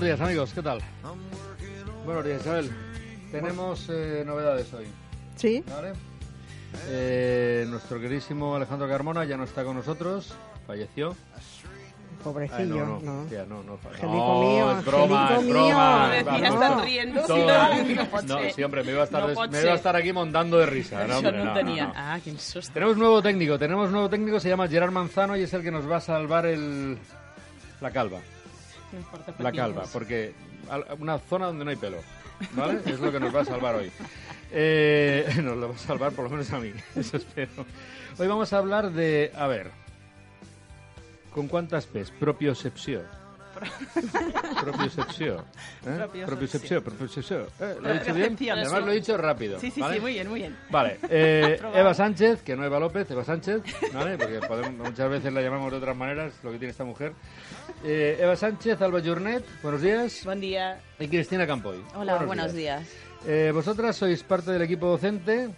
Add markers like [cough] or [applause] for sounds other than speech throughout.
Buenos días, amigos, ¿qué tal? Buenos días, Isabel. Tenemos eh, novedades hoy, Sí, ¿vale? Eh, nuestro queridísimo Alejandro Carmona ya no está con nosotros, falleció. Ay, pobrecillo, no, no, no. tía, no, no, no, mío, es broma, es broma. mío. Riendo. todo- no sí, hombre, me iba a estar, No me iba a estar aquí montando de risa. No, hombre, no no, no. Ah, quin susto. Tenemos nuevo técnico, tenemos nuevo técnico, se llama Gerard Manzano y es el que nos va a salvar el, la calva. La calva, porque una zona donde no hay pelo, ¿vale? [laughs] Es lo que nos va a salvar hoy. Eh, [laughs] nos lo va a salvar por lo menos a mí, [laughs] eso espero. Hoy vamos a hablar de, a ver, ¿con cuántas P's? Propiocepció. Propiocepció. ¿eh? Propiocepció. Propiocepció, propiocepció. ¿Eh? ¿Lo he dicho bien? Además lo he dicho rápido. Sí, sí, ¿vale? sí, muy bien, muy bien. Vale, [laughs] eh. Eva Sánchez, que no Eva López, Eva Sánchez, ¿vale? Porque podemos- muchas veces la llamamos de otras maneras, lo que tiene esta mujer. Eh, Eva Sánchez, Alba Jornet, buenos días. Bon dia. Y Cristina Campoy. Hola, buenos días. Eh, vosotras sois parte del equipo docente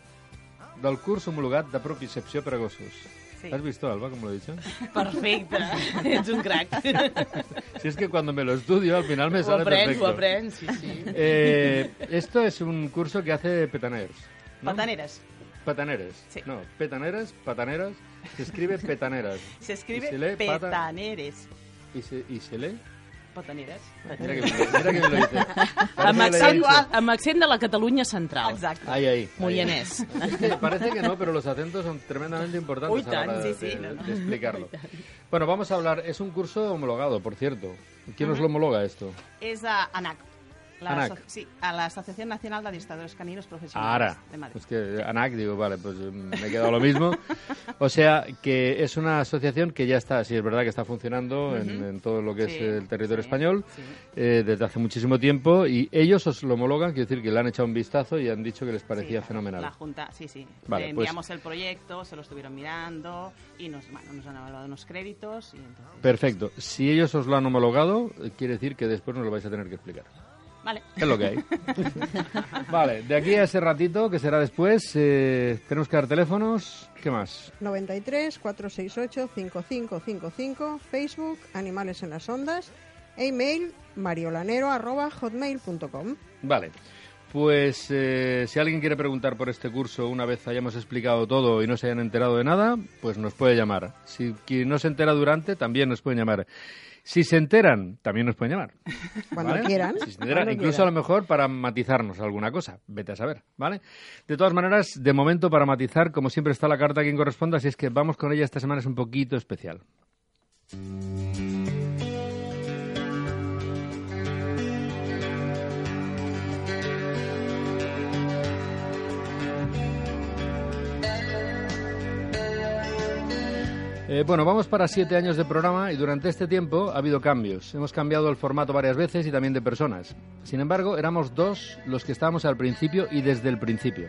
del curs homologat de propiocepció per a gossos. Sí. ¿Has visto, Alba, como lo he dicho? Perfecte. [laughs] Ets un crac. Si es que cuando me lo estudio, al final me sale aprens, perfecto. ho aprens, sí, sí. Eh, esto es un curso que hace Petaners. ¿no? Pataneres. Pataneres. Sí. No, petaneras, pataneras. Se escribe petaneras. Se escribe Y se lee pata- petaneres. ¿Y se, y se lee? Pataneres. Mira que, mira que me lo dice. Amb le he accent, amb accent de la Catalunya central. Exacte. Ahí, ahí. ahí. Moianès. Es parece que no, pero los acentos son tremendamente importantes Uy, a la hora de, sí, sí, de- no, de explicarlo. Bueno, vamos a hablar. Es un curso homologado, por cierto. ¿Quién nos lo homologa esto? És a ANAC. La ANAC. aso- Sí, a la Asociación Nacional de Adestradores Caninos Profesionales Ahora. de Madrid. Es que ANAC, digo, vale, pues eh, me he quedado lo mismo. O sea, que es una asociación que ya está, sí, es verdad que está funcionando en, en todo lo que Sí, es el territorio sí, español sí. eh, desde hace muchísimo tiempo y ellos os lo homologan, quiero decir que le han echado un vistazo y han dicho que les parecía fenomenal. La Junta, sí, sí. Vale, Le pues- enviamos el proyecto, se lo estuvieron mirando y nos, bueno, nos han evaluado unos créditos. Y entonces, Perfecto. Si ellos os lo han homologado, eh, quiere decir que después nos lo vais a tener que explicar. Vale. Es lo que hay. [laughs] vale, de aquí a ese ratito, que será después, eh, tenemos que dar teléfonos. ¿Qué más? 93 468 5555, Facebook Animales en las Ondas, e email mariolanero arroba hotmail.com. Vale. Pues eh, si alguien quiere preguntar por este curso una vez hayamos explicado todo y no se hayan enterado de nada, pues nos puede llamar. Si quien no se entera durante, también nos pueden llamar. Si se enteran, también nos pueden llamar. [laughs] Cuando ¿vale? quieran. Si se enteran, incluso quieran. a lo mejor para matizarnos alguna cosa. Vete a saber, ¿vale? De todas maneras, de momento para matizar, como siempre está la carta a quien corresponda, así es que vamos con ella esta semana, es un poquito especial. Eh, bueno, vamos para siete años de programa y durante este tiempo ha habido cambios. Hemos cambiado el formato varias veces y también de personas. Sin embargo, éramos dos los que estábamos al principio y desde el principio.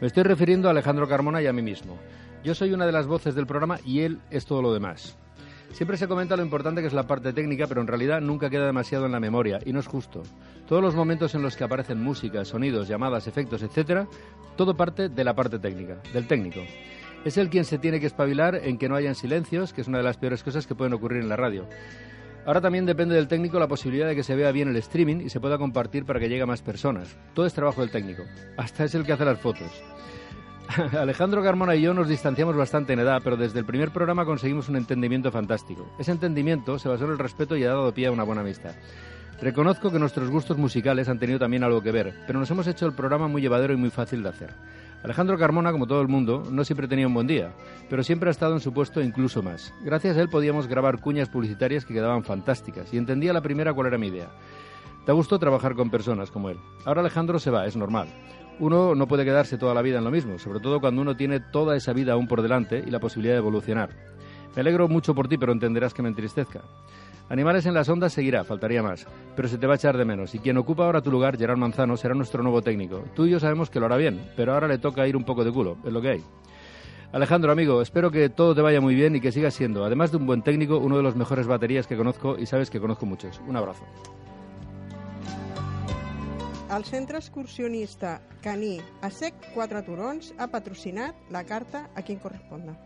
Me estoy refiriendo a Alejandro Carmona y a mí mismo. Yo soy una de las voces del programa y él es todo lo demás. Siempre se comenta lo importante que es la parte técnica, pero en realidad nunca queda demasiado en la memoria, y no es justo. Todos los momentos en los que aparecen música, sonidos, llamadas, efectos, etcétera, todo parte de la parte técnica, del técnico. Es él quien se tiene que espabilar en que no hayan silencios, que es una de las peores cosas que pueden ocurrir en la radio. Ahora también depende del técnico la posibilidad de que se vea bien el streaming y se pueda compartir para que llegue a más personas. Todo es trabajo del técnico. Hasta es el que hace las fotos. [laughs] Alejandro Carmona y yo nos distanciamos bastante en edad, pero desde el primer programa conseguimos un entendimiento fantástico. Ese entendimiento se basó en el respeto y ha dado pie a una buena amistad. Reconozco que nuestros gustos musicales han tenido también algo que ver, pero nos hemos hecho el programa muy llevadero y muy fácil de hacer. Alejandro Carmona, como todo el mundo, no siempre tenía un buen día, pero siempre ha estado en su puesto incluso más. Gracias a él podíamos grabar cuñas publicitarias que quedaban fantásticas y entendía la primera cuál era mi idea. Da gusto trabajar con personas como él. Ahora Alejandro se va, es normal. Uno no puede quedarse toda la vida en lo mismo, sobre todo cuando uno tiene toda esa vida aún por delante y la posibilidad de evolucionar. Me alegro mucho por ti, pero entenderás que me entristezca. Animales en las ondas seguirá, faltaría más, pero se te va a echar de menos. Y quien ocupa ahora tu lugar, Gerard Manzano, será nuestro nuevo técnico. Tú y yo sabemos que lo hará bien, pero ahora le toca ir un poco de culo, es lo que hay. Alejandro, amigo, espero que todo te vaya muy bien y que sigas siendo, además de un buen técnico, uno de los mejores baterías que conozco y sabes que conozco muchos. Un abrazo. el Centre Excursionista Caní a Sec 4 Turons ha patrocinat la carta a quien corresponda.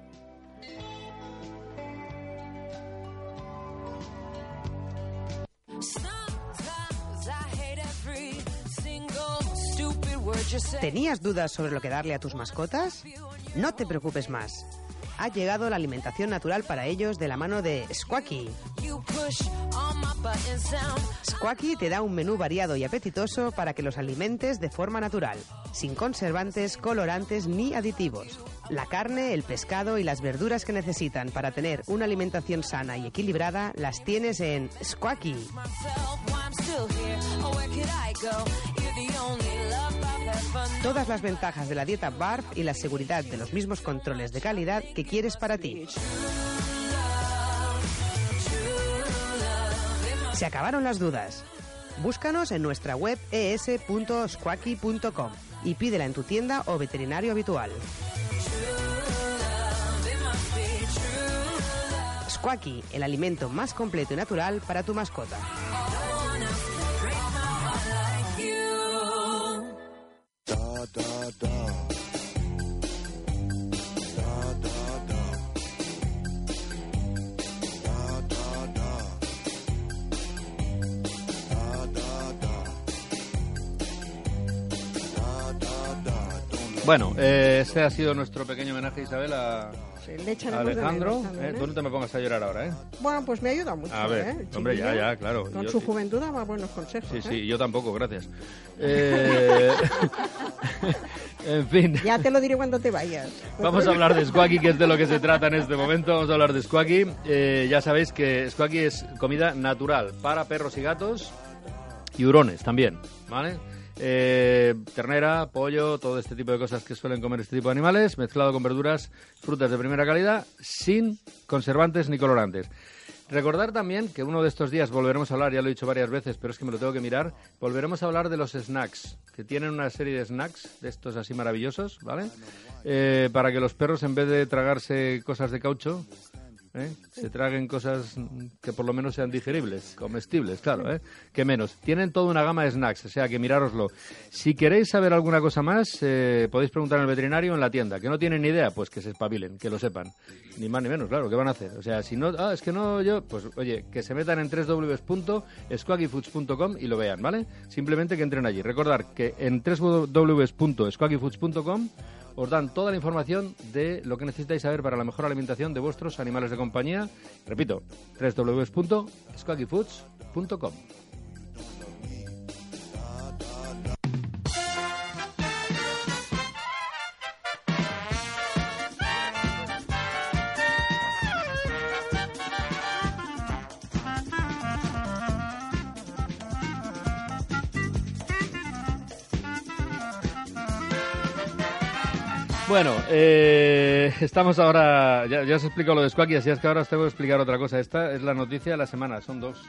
¿Tenías dudas sobre lo que darle a tus mascotas? No te preocupes más. Ha llegado la alimentación natural para ellos de la mano de Squacky. Squacky te da un menú variado y apetitoso para que los alimentes de forma natural, sin conservantes, colorantes ni aditivos. La carne, el pescado y las verduras que necesitan para tener una alimentación sana y equilibrada las tienes en Squacky. Todas las ventajas de la dieta BARF y la seguridad de los mismos controles de calidad que quieres para ti. Se acabaron las dudas. Búscanos en nuestra web es.squacky.com y pídela en tu tienda o veterinario habitual. Squacky, el alimento más completo y natural para tu mascota. Da da. Da Bueno, eh, ese ha sido nuestro pequeño homenaje, Isabel, a, le Alejandro. menos también, ¿eh? ¿eh? Tú no te me pongas a llorar ahora, ¿eh? Bueno, pues me ha ayudado mucho. A ver, ¿eh? Hombre, ya, ya, claro. Con Yo su juventud daba buenos consejos. Sí, ¿eh? sí, yo tampoco, gracias. [laughs] Eh, [laughs] en fin. Ya te lo diré cuando te vayas. Vamos a hablar de Squacky, que es de lo que se trata en este momento. Vamos a hablar de Squacky. Ya sabéis que Squacky es comida natural para perros y gatos y hurones también, ¿vale? Eh, ternera, pollo, todo este tipo de cosas que suelen comer este tipo de animales, mezclado con verduras, frutas de primera calidad, sin conservantes ni colorantes. Recordar también que uno de estos días volveremos a hablar, ya lo he dicho varias veces, pero es que me lo tengo que mirar, volveremos a hablar de los snacks, que tienen una serie de snacks, de estos así maravillosos, ¿vale? Eh, para que los perros, en vez de tragarse cosas de caucho, ¿eh? se traguen cosas que por lo menos sean digeribles, comestibles, claro, ¿eh? que menos. Tienen toda una gama de snacks, o sea que mirároslo. Si queréis saber alguna cosa más, eh, podéis preguntar al veterinario en la tienda. Que no tienen ni idea, pues que se espabilen, que lo sepan. Ni más ni menos, claro, ¿qué van a hacer? O sea, si no, ah, es que no, yo, pues oye, que se metan en www.squaggyfoods.com y lo vean, ¿vale? Simplemente que entren allí. Recordar que en www.squaggyfoods.com os dan toda la información de lo que necesitáis saber para la mejor alimentación de vuestros animales de compañía. Repito, www.squaggyfoods.com. Bueno, eh, estamos ahora. Ya, ya os he explicado lo de Squacky, así es que ahora os tengo que explicar otra cosa. Esta es la noticia de la semana, son dos.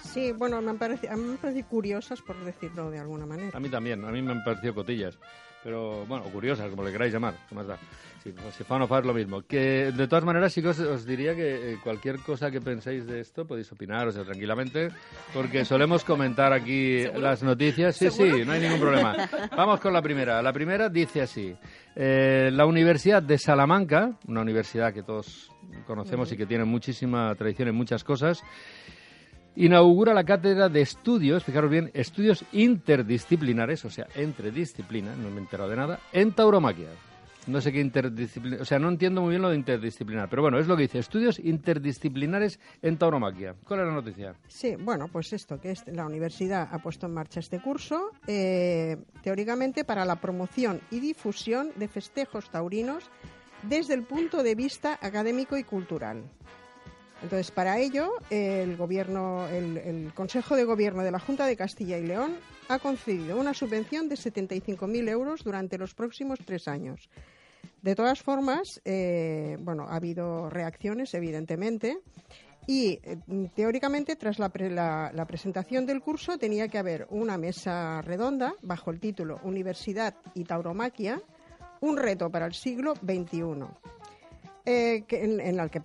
Sí, bueno, me han parecido, a mí me han parecido curiosas, por decirlo de alguna manera. A mí también, a mí me han parecido cotillas. Pero bueno, o curiosas, como le queráis llamar, ¿qué más da? Sí, pues, si fan o fa es lo mismo. Que de todas maneras sí que os, os diría que eh, cualquier cosa que penséis de esto podéis opinar, o sea, tranquilamente, porque solemos comentar aquí las noticias. Sí, sí, no hay ningún problema. Vamos con la primera. La primera dice así. Eh, la Universidad de Salamanca, una universidad que todos conocemos y que tiene muchísima tradición en muchas cosas, inaugura la cátedra de estudios, fijaros bien, estudios interdisciplinares, o sea, entre disciplinas, no me he enterado de nada, en tauromaquia. No sé qué interdisciplinar, o sea, no entiendo muy bien lo de interdisciplinar, pero bueno, es lo que dice, estudios interdisciplinares en tauromaquia. ¿Cuál es la noticia? Sí, bueno, pues esto, que es la universidad ha puesto en marcha este curso, eh, teóricamente para la promoción y difusión de festejos taurinos desde el punto de vista académico y cultural. Entonces, para ello, el gobierno, el, Consejo de Gobierno de la Junta de Castilla y León ha concedido una subvención de 75.000 euros durante los próximos tres años. De todas formas, eh, bueno, ha habido reacciones, evidentemente, y eh, teóricamente, tras la, pre- la presentación del curso, tenía que haber una mesa redonda bajo el título Universidad y Tauromaquia, un reto para el siglo XXI eh, que- en, en la que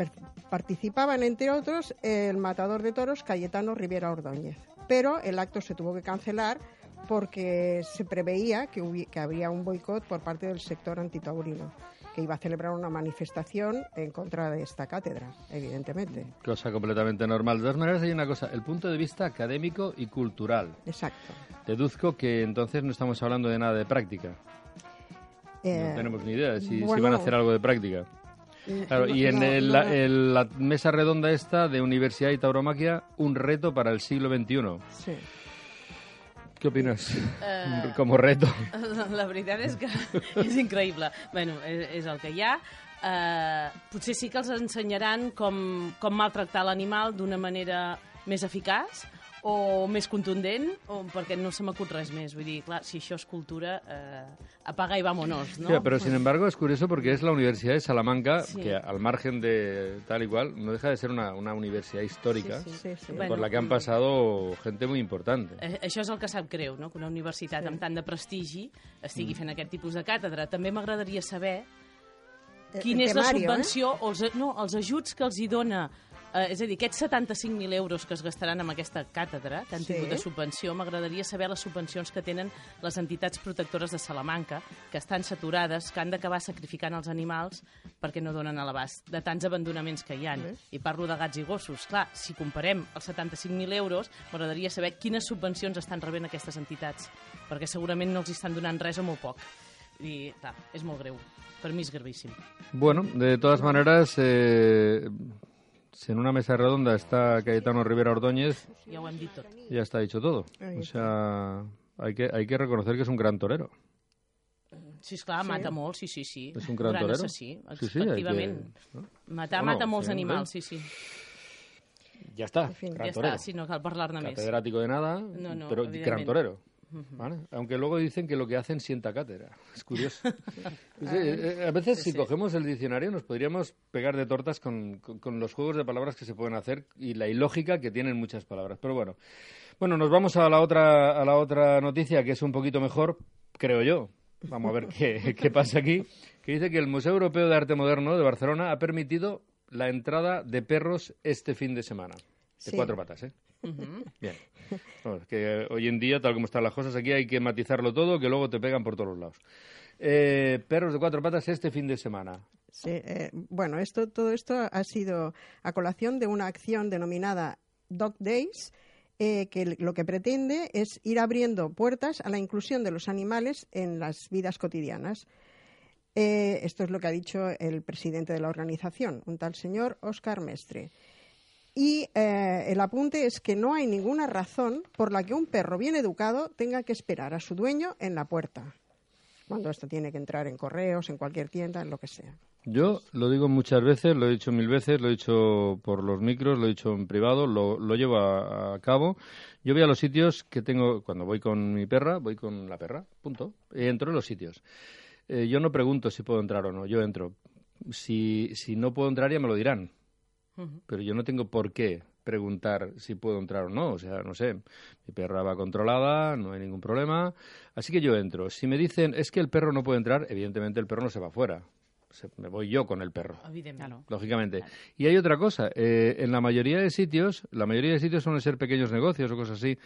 participaban, entre otros, el matador de toros Cayetano Rivera Ordóñez. Pero el acto se tuvo que cancelar porque se preveía que, hubi- que habría un boicot por parte del sector antitaurino, que iba a celebrar una manifestación en contra de esta cátedra, evidentemente. Cosa completamente normal. De todas maneras, hay una cosa, el punto de vista académico y cultural. Exacto. Deduzco que entonces no estamos hablando de nada de práctica. Eh, no tenemos ni idea de si, van a hacer algo de práctica. Eh, Claro, y en el- la, el- la mesa redonda esta de Universidad y Tauromaquia, un reto para el siglo XXI. sí. ¿Qué opinas? Eh, [laughs] Como reto. La, [laughs] la veritat és que [laughs] és increïble. bueno, és, és el que hi ha. Uh, potser sí que els ensenyaran com, com maltractar l'animal d'una manera més eficaç o més contundent, o perquè no se m'acut res més. Vull dir, clar, si això és cultura, eh, apaga y vámonos, ¿no? Ya, pero sin embargo es curioso porque es la Universidad de Salamanca, Sí. que al margen de tal y cual, no deja de ser una, una universidad histórica Sí, Sí, sí. por la que han pasado gente muy importante. Eh, Això és el que sap greu, no? que una universitat sí. amb tant de prestigi estigui fent aquest tipus de càtedra. També m'agradaria saber El- quina és la subvenció o els, no, els ajuts que els hi dona Eh, és a dir, aquests 75.000 euros que es gastaran amb aquesta càtedra, que han Sí. tingut de subvenció, m'agradaria saber les subvencions que tenen les entitats protectores de Salamanca, que estan saturades, que han d'acabar sacrificant els animals perquè no donen a l'abast de tants abandonaments que hi ha. I parlo de gats i gossos. Clar, si comparem els 75.000 euros, m'agradaria saber quines subvencions estan rebent aquestes entitats, perquè segurament no els estan donant res o molt poc. I, clar, és molt greu. Per mi és gravíssim. Bueno, de todas maneras, eh, si en una mesa redonda está Cayetano Rivera Ordóñez, Ja ho hem dit tot. ya está dicho todo. O sea, hay que, hay que reconocer que es un gran torero. Sí, esclar, mata molt, sí, sí, sí. És un gran torero. assassí, Sí, sí, que- efectivament. ¿no? Matar Bueno, mata molts sí, animals, hombre. sí, sí. Ya está, En fin. gran ja torero. està, sí, no cal parlar-ne més. Catedrático de nada, No, no, pero gran torero. ¿Vale? Aunque luego dicen que lo que hacen sienta cátedra. [laughs] Es curioso. [laughs] Sí, eh, a veces si cogemos el diccionario nos podríamos pegar de tortas con, con- con los juegos de palabras que se pueden hacer y la ilógica que tienen muchas palabras. Pero bueno, bueno, nos vamos a la otra a la otra noticia que es un poquito mejor, creo yo. Vamos a ver qué, [laughs] qué pasa aquí. Que dice que el Museo Europeo de Arte Moderno de Barcelona ha permitido la entrada de perros este fin de semana. De Sí. cuatro patas, ¿eh? [laughs] Bien. Bueno, que hoy en día, tal como están las cosas, aquí hay que matizarlo todo, que luego te pegan por todos los lados. Eh, perros de cuatro patas este fin de semana. Sí, eh, bueno, esto, todo esto ha sido a colación de una acción denominada Dog Days, eh, que lo que pretende es ir abriendo puertas a la inclusión de los animales en las vidas cotidianas. Eh, esto es lo que ha dicho el presidente de la organización, un tal señor Oscar Mestre. Y eh, el apunte es que no hay ninguna razón por la que un perro bien educado tenga que esperar a su dueño en la puerta, cuando esto tiene que entrar en correos, en cualquier tienda, en lo que sea. Yo lo digo muchas veces, lo he dicho mil veces, lo he dicho por los micros, lo he dicho en privado, lo, lo llevo a, cabo. Yo voy a los sitios que tengo, cuando voy con mi perra, voy con la perra, punto. Entro en los sitios. Eh, yo no pregunto si puedo entrar o no, yo entro. Si, si no puedo entrar ya me lo dirán. Pero yo no tengo por qué preguntar si puedo entrar o no. O sea, no sé, mi perra va controlada, no hay ningún problema. Así que yo entro. Si me dicen, es que el perro no puede entrar, evidentemente el perro no se va afuera. Se- me voy yo con el perro lógicamente. Y hay otra cosa, eh, en la mayoría de sitios, la mayoría de sitios suelen ser pequeños negocios o cosas así.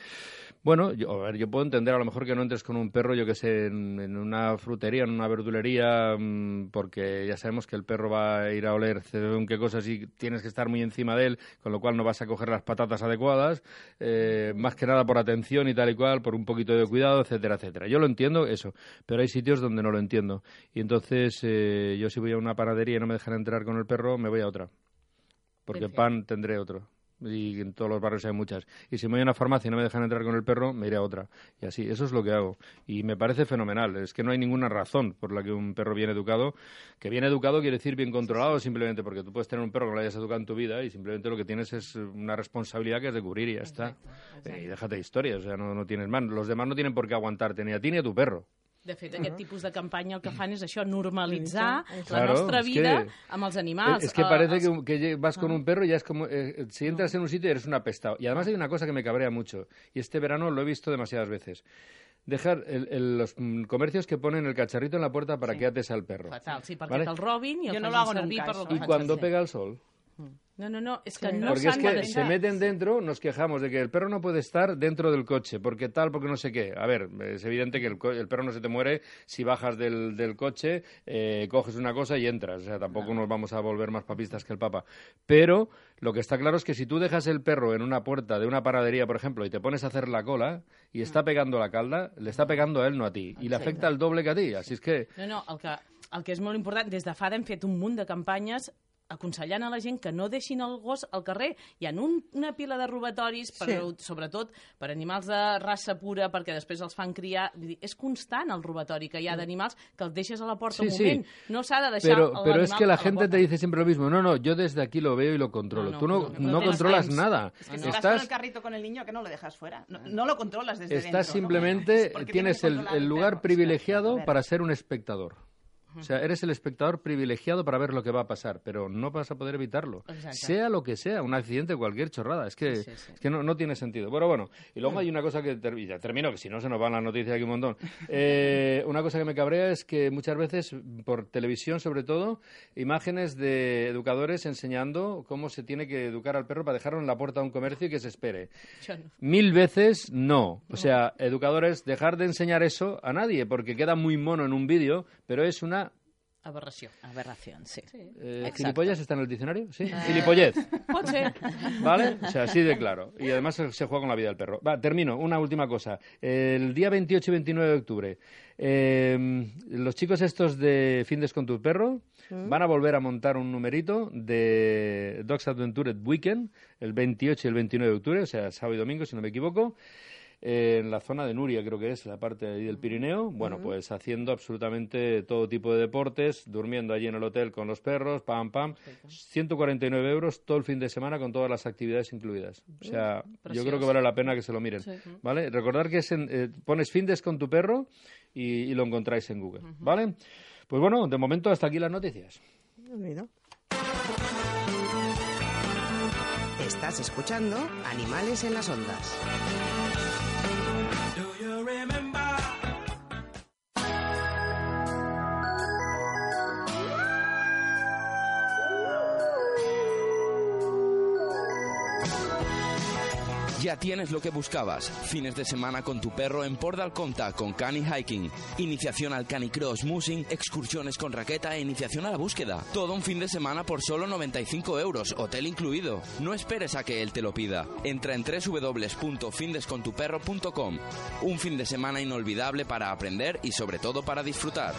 Bueno, yo, a ver, yo puedo entender a lo mejor que no entres con un perro, yo que sé, en, en una frutería, en una verdulería, mm, porque ya sabemos que el perro va a ir a oler según qué cosas y tienes que estar muy encima de él, con lo cual no vas a coger las patatas adecuadas, eh, más que nada por atención y tal y cual, por un poquito de cuidado, etcétera, etcétera. Yo lo entiendo, eso, pero hay sitios donde no lo entiendo. Y entonces, eh, yo si voy a una panadería y no me dejan entrar con el perro, me voy a otra. Porque Perfecto. pan tendré otro. Y en todos los barrios hay muchas. Y si me voy a una farmacia y no me dejan entrar con el perro, me iré a otra. Y así, eso es lo que hago. Y me parece fenomenal. Es que no hay ninguna razón por la que un perro bien educado, que bien educado quiere decir bien controlado, simplemente porque tú puedes tener un perro que no lo hayas educado en tu vida y simplemente lo que tienes es una responsabilidad que es de cubrir y ya está. Eh, Y déjate de historias, o sea, no, no tienes más. Los demás no tienen por qué aguantarte ni a ti ni a tu perro. De fet, aquest tipus de campanya el que fan és això, normalitzar la Claro, nostra és vida que- amb els animals. Es que Eh, parece els- que, que vas con un perro y ya es como. eh, si entras en un sitio eres un apestado. Y además hay una cosa que me cabrea mucho. Y este verano lo he visto demasiadas veces. Dejar el- el- los mm, comercios que ponen el cacharrito en la puerta para Sí. que ates al perro. Fatal, sí, perquè Vale. te'l robin i el Jo no lo hago servir nunca, per lo cuando servir. pega el sol, No, no, no, és que Sí. no Porque es que se meten dentro, nos quejamos de que el perro no puede estar dentro del coche, porque tal, porque no sé qué. A ver, es evidente que el, co- el perro no se te muere si bajas del, del coche, eh, coges una cosa y entras. O sea, tampoco nos vamos a volver más papistas que el Papa. Pero lo que está claro es que si tú dejas el perro en una puerta de una paradería, por ejemplo, y te pones a hacer la cola y está pegando la calda, le está pegando a él, no a ti. Y le afecta el doble que a ti. Así es que... No, no, el que, el que és molt important, des de fa hem fet un munt de campanyes aconsellant a la gent que no deixin el gos al carrer. Hi ha un, una pila de robatoris, per, Sí. sobretot per animals de raça pura, perquè després els fan criar. Vull dir, És constant el robatori que hi ha d'animals que els deixes a la porta Sí, un sí. moment. No s'ha de deixar Pero, pero es l'animal que la gente porta. te dice siempre lo mismo. No, no, yo desde aquí lo veo y lo controlo. No, no, Tú no, no, no, no no controlas temps. nada. Es que si Estás- vas con el carrito con el niño, que no lo dejas fuera. No, no lo controlas desde dentro. Estás ¿no? simplemente, Porque tienes el, el lugar privilegiado para ser un espectador. O sea, eres el espectador privilegiado para ver lo que va a pasar, pero no vas a poder evitarlo. Sea lo que sea, un accidente, cualquier chorrada. Es que, Sí, sí, sí. Es que no, no tiene sentido. Bueno, bueno. Y luego hay una cosa que... ter- y ya termino, que si no se nos van las noticias aquí un montón. Eh, una cosa que me cabrea es que muchas veces, por televisión sobre todo, imágenes de educadores enseñando cómo se tiene que educar al perro para dejarlo en la puerta de un comercio y que se espere. No. Mil veces no. O sea, educadores, dejar de enseñar eso a nadie, porque queda muy mono en un vídeo, pero es una... Aberració. Aberración, sí. Eh, Exacto. ¿Gilipollas está en el diccionario? Sí. Gilipollez. Ser. ¿Vale? O sea, así de claro. Y además se juega con la vida del perro. Va, termino. Una última cosa. El día 28 y 29 de octubre, eh, los chicos estos de Findes con tu perro van a volver a montar un numerito de Dogs Adventure Weekend el 28 y el 29 de octubre, o sea, sábado y domingo, si no me equivoco. Eh, en la zona de Nuria, creo que es, la parte ahí del Pirineo, bueno, pues haciendo absolutamente todo tipo de deportes, durmiendo allí en el hotel con los perros, pam, pam, 149 euros todo el fin de semana con todas las actividades incluidas. O sea, yo creo que vale la pena que se lo miren, Sí. ¿vale? Recordar que es en, eh, pones Findes con tu perro y, y lo encontráis en Google, ¿vale? Pues bueno, de momento hasta aquí las noticias. Estás escuchando Animales en las Ondas. Tienes lo que buscabas. Fines de semana con tu perro en Port d'Alconta con Cani Hiking. Iniciación al Canicross Musing, excursiones con raqueta e iniciación a la búsqueda. Todo un fin de semana por solo 95 euros, hotel incluido. No esperes a que él te lo pida. Entra en www.findescontuperro.com. Un fin de semana inolvidable para aprender y sobre todo para disfrutar.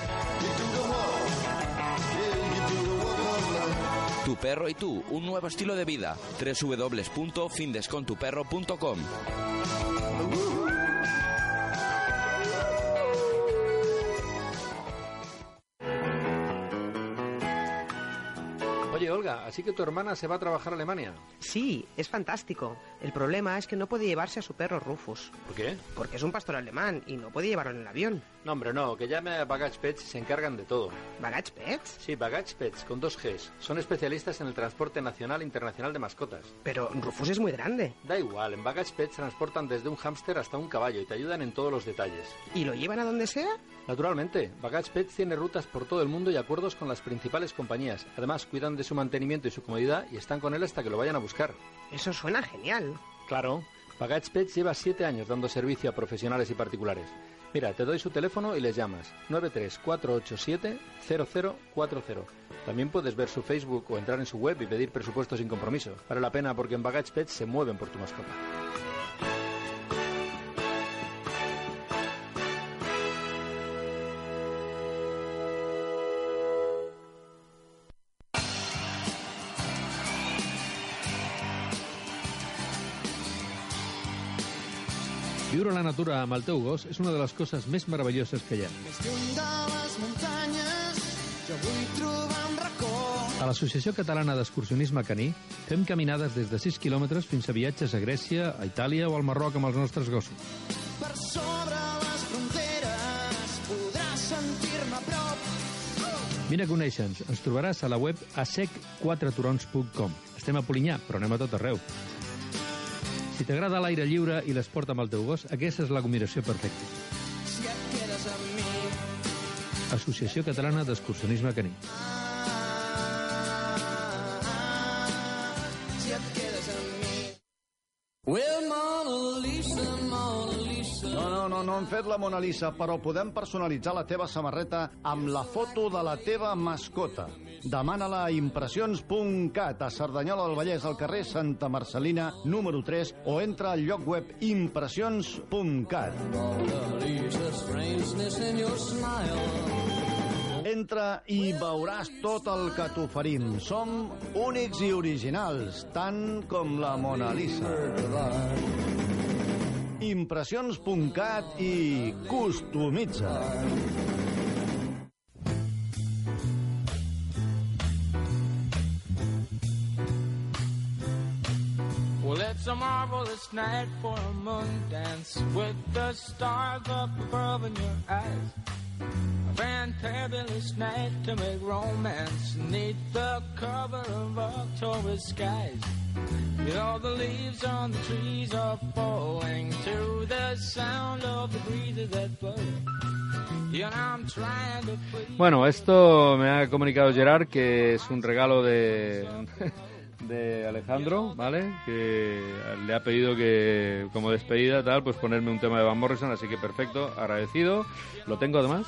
Tu perro y tú, un nuevo estilo de vida. www.findescontuperro.com. Olga, así que tu hermana se va a trabajar a Alemania. Sí, es fantástico. El problema es que no puede llevarse a su perro Rufus, ¿Por qué? porque es un pastor alemán y no puede llevarlo en el avión. No, hombre, no, que llame a Baggage Pets y se encargan de todo. ¿Baggage Pets? Sí, Baggage Pets, con dos Gs. Son especialistas en el transporte nacional e internacional de mascotas. Pero Rufus es muy grande. Da igual, en Baggage Pets transportan desde un hámster hasta un caballo y te ayudan en todos los detalles. ¿Y lo llevan a donde sea? Naturalmente, Baggage Pets tiene rutas por todo el mundo y acuerdos con las principales compañías. Además, cuidan de su mantenimiento y su comodidad y están con él hasta que lo vayan a buscar. Eso suena genial. Claro. Baggage Pets lleva siete años dando servicio a profesionales y particulares. Mira, te doy su teléfono y les llamas. 93487-0040. También puedes ver su Facebook o entrar en su web y pedir presupuesto sin compromiso. Vale la pena porque en Baggage Pets se mueven por tu mascota. Viure a la natura amb el teu gos és una de les coses més meravelloses que hi ha. Més lluny de les muntanyes, jo vull trobar un racó. A l'Associació Catalana d'Excursionisme Caní fem caminades des de 6 quilòmetres fins a viatges a Grècia, a Itàlia o al Marroc amb els nostres gossos. Per sobre les fronteres podràs sentir-me a prop. Vine a conèixer-nos. Ens trobaràs a la web asec4turons.com. Estem a Polinyà, però anem a tot arreu. Si t'agrada l'aire lliure i l'esport amb el teu gos, aquesta és la combinació perfecta. Si et quedes amb mi, Associació Catalana d'Excursionisme Caní. No, no hem fet la Mona Lisa, però podem personalitzar la teva samarreta amb la foto de la teva mascota. Demana-la a impressions.cat a Cerdanyola del Vallès, al carrer Santa Marcelina, número 3, o entra al lloc web impressions.cat. Entra i veuràs tot el que t'oferim. Som únics i originals, tant com la Mona Lisa. Impressions.cat i customitza. Well, it's a marvelous night for a moon dance with the stars up above in your eyes. A fantabulous night to make romance neath the cover of October skies. You know the leaves on the trees are falling to the sound of the breezes that blow. Bueno, esto me ha comunicado Gerard que es un regalo de, de Alejandro, ¿vale? Que le ha pedido que, como despedida, tal, pues ponerme un tema de Van Morrison, así que perfecto, agradecido. Lo tengo además,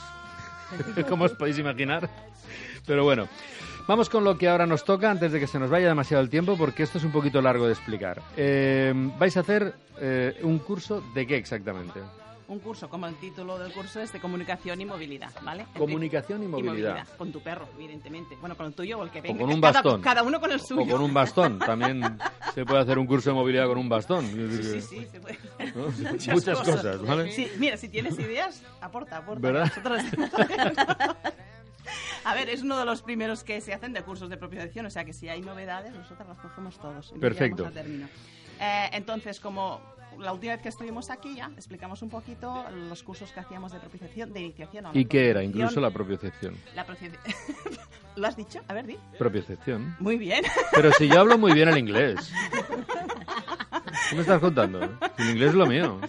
[laughs] como os podéis imaginar. Pero bueno, vamos con lo que ahora nos toca antes de que se nos vaya demasiado el tiempo, porque esto es un poquito largo de explicar. Eh, vais a hacer eh, un curso de qué exactamente? Un curso, como el título del curso es de comunicación y movilidad, ¿vale? Comunicación y movilidad. Con tu perro, evidentemente. Bueno, con el tuyo o el que O venga. con un bastón. Cada, uno con el suyo. O con un bastón. [laughs] También se puede hacer un curso de movilidad con un bastón. Sí, sí, sí, se puede. ¿no? [laughs] Muchas, cosas, ¿vale? Sí, mira, si tienes ideas, aporta, aporta. ¿Verdad? [laughs] A ver, es uno de los primeros que se hacen de cursos de propiedad, o sea que si hay novedades, nosotros las cogemos todos. Perfecto. a. Eh, entonces, como la última vez que estuvimos aquí ya, explicamos un poquito los cursos que hacíamos de propiciación, de iniciación ¿Y qué era? propiciación. Incluso la propiocepción. La propicia- [laughs] ¿Lo has dicho? A ver, di. Propiocepción. Muy bien. Pero si yo hablo muy bien el inglés. ¿Qué me estás contando? El inglés es lo mío.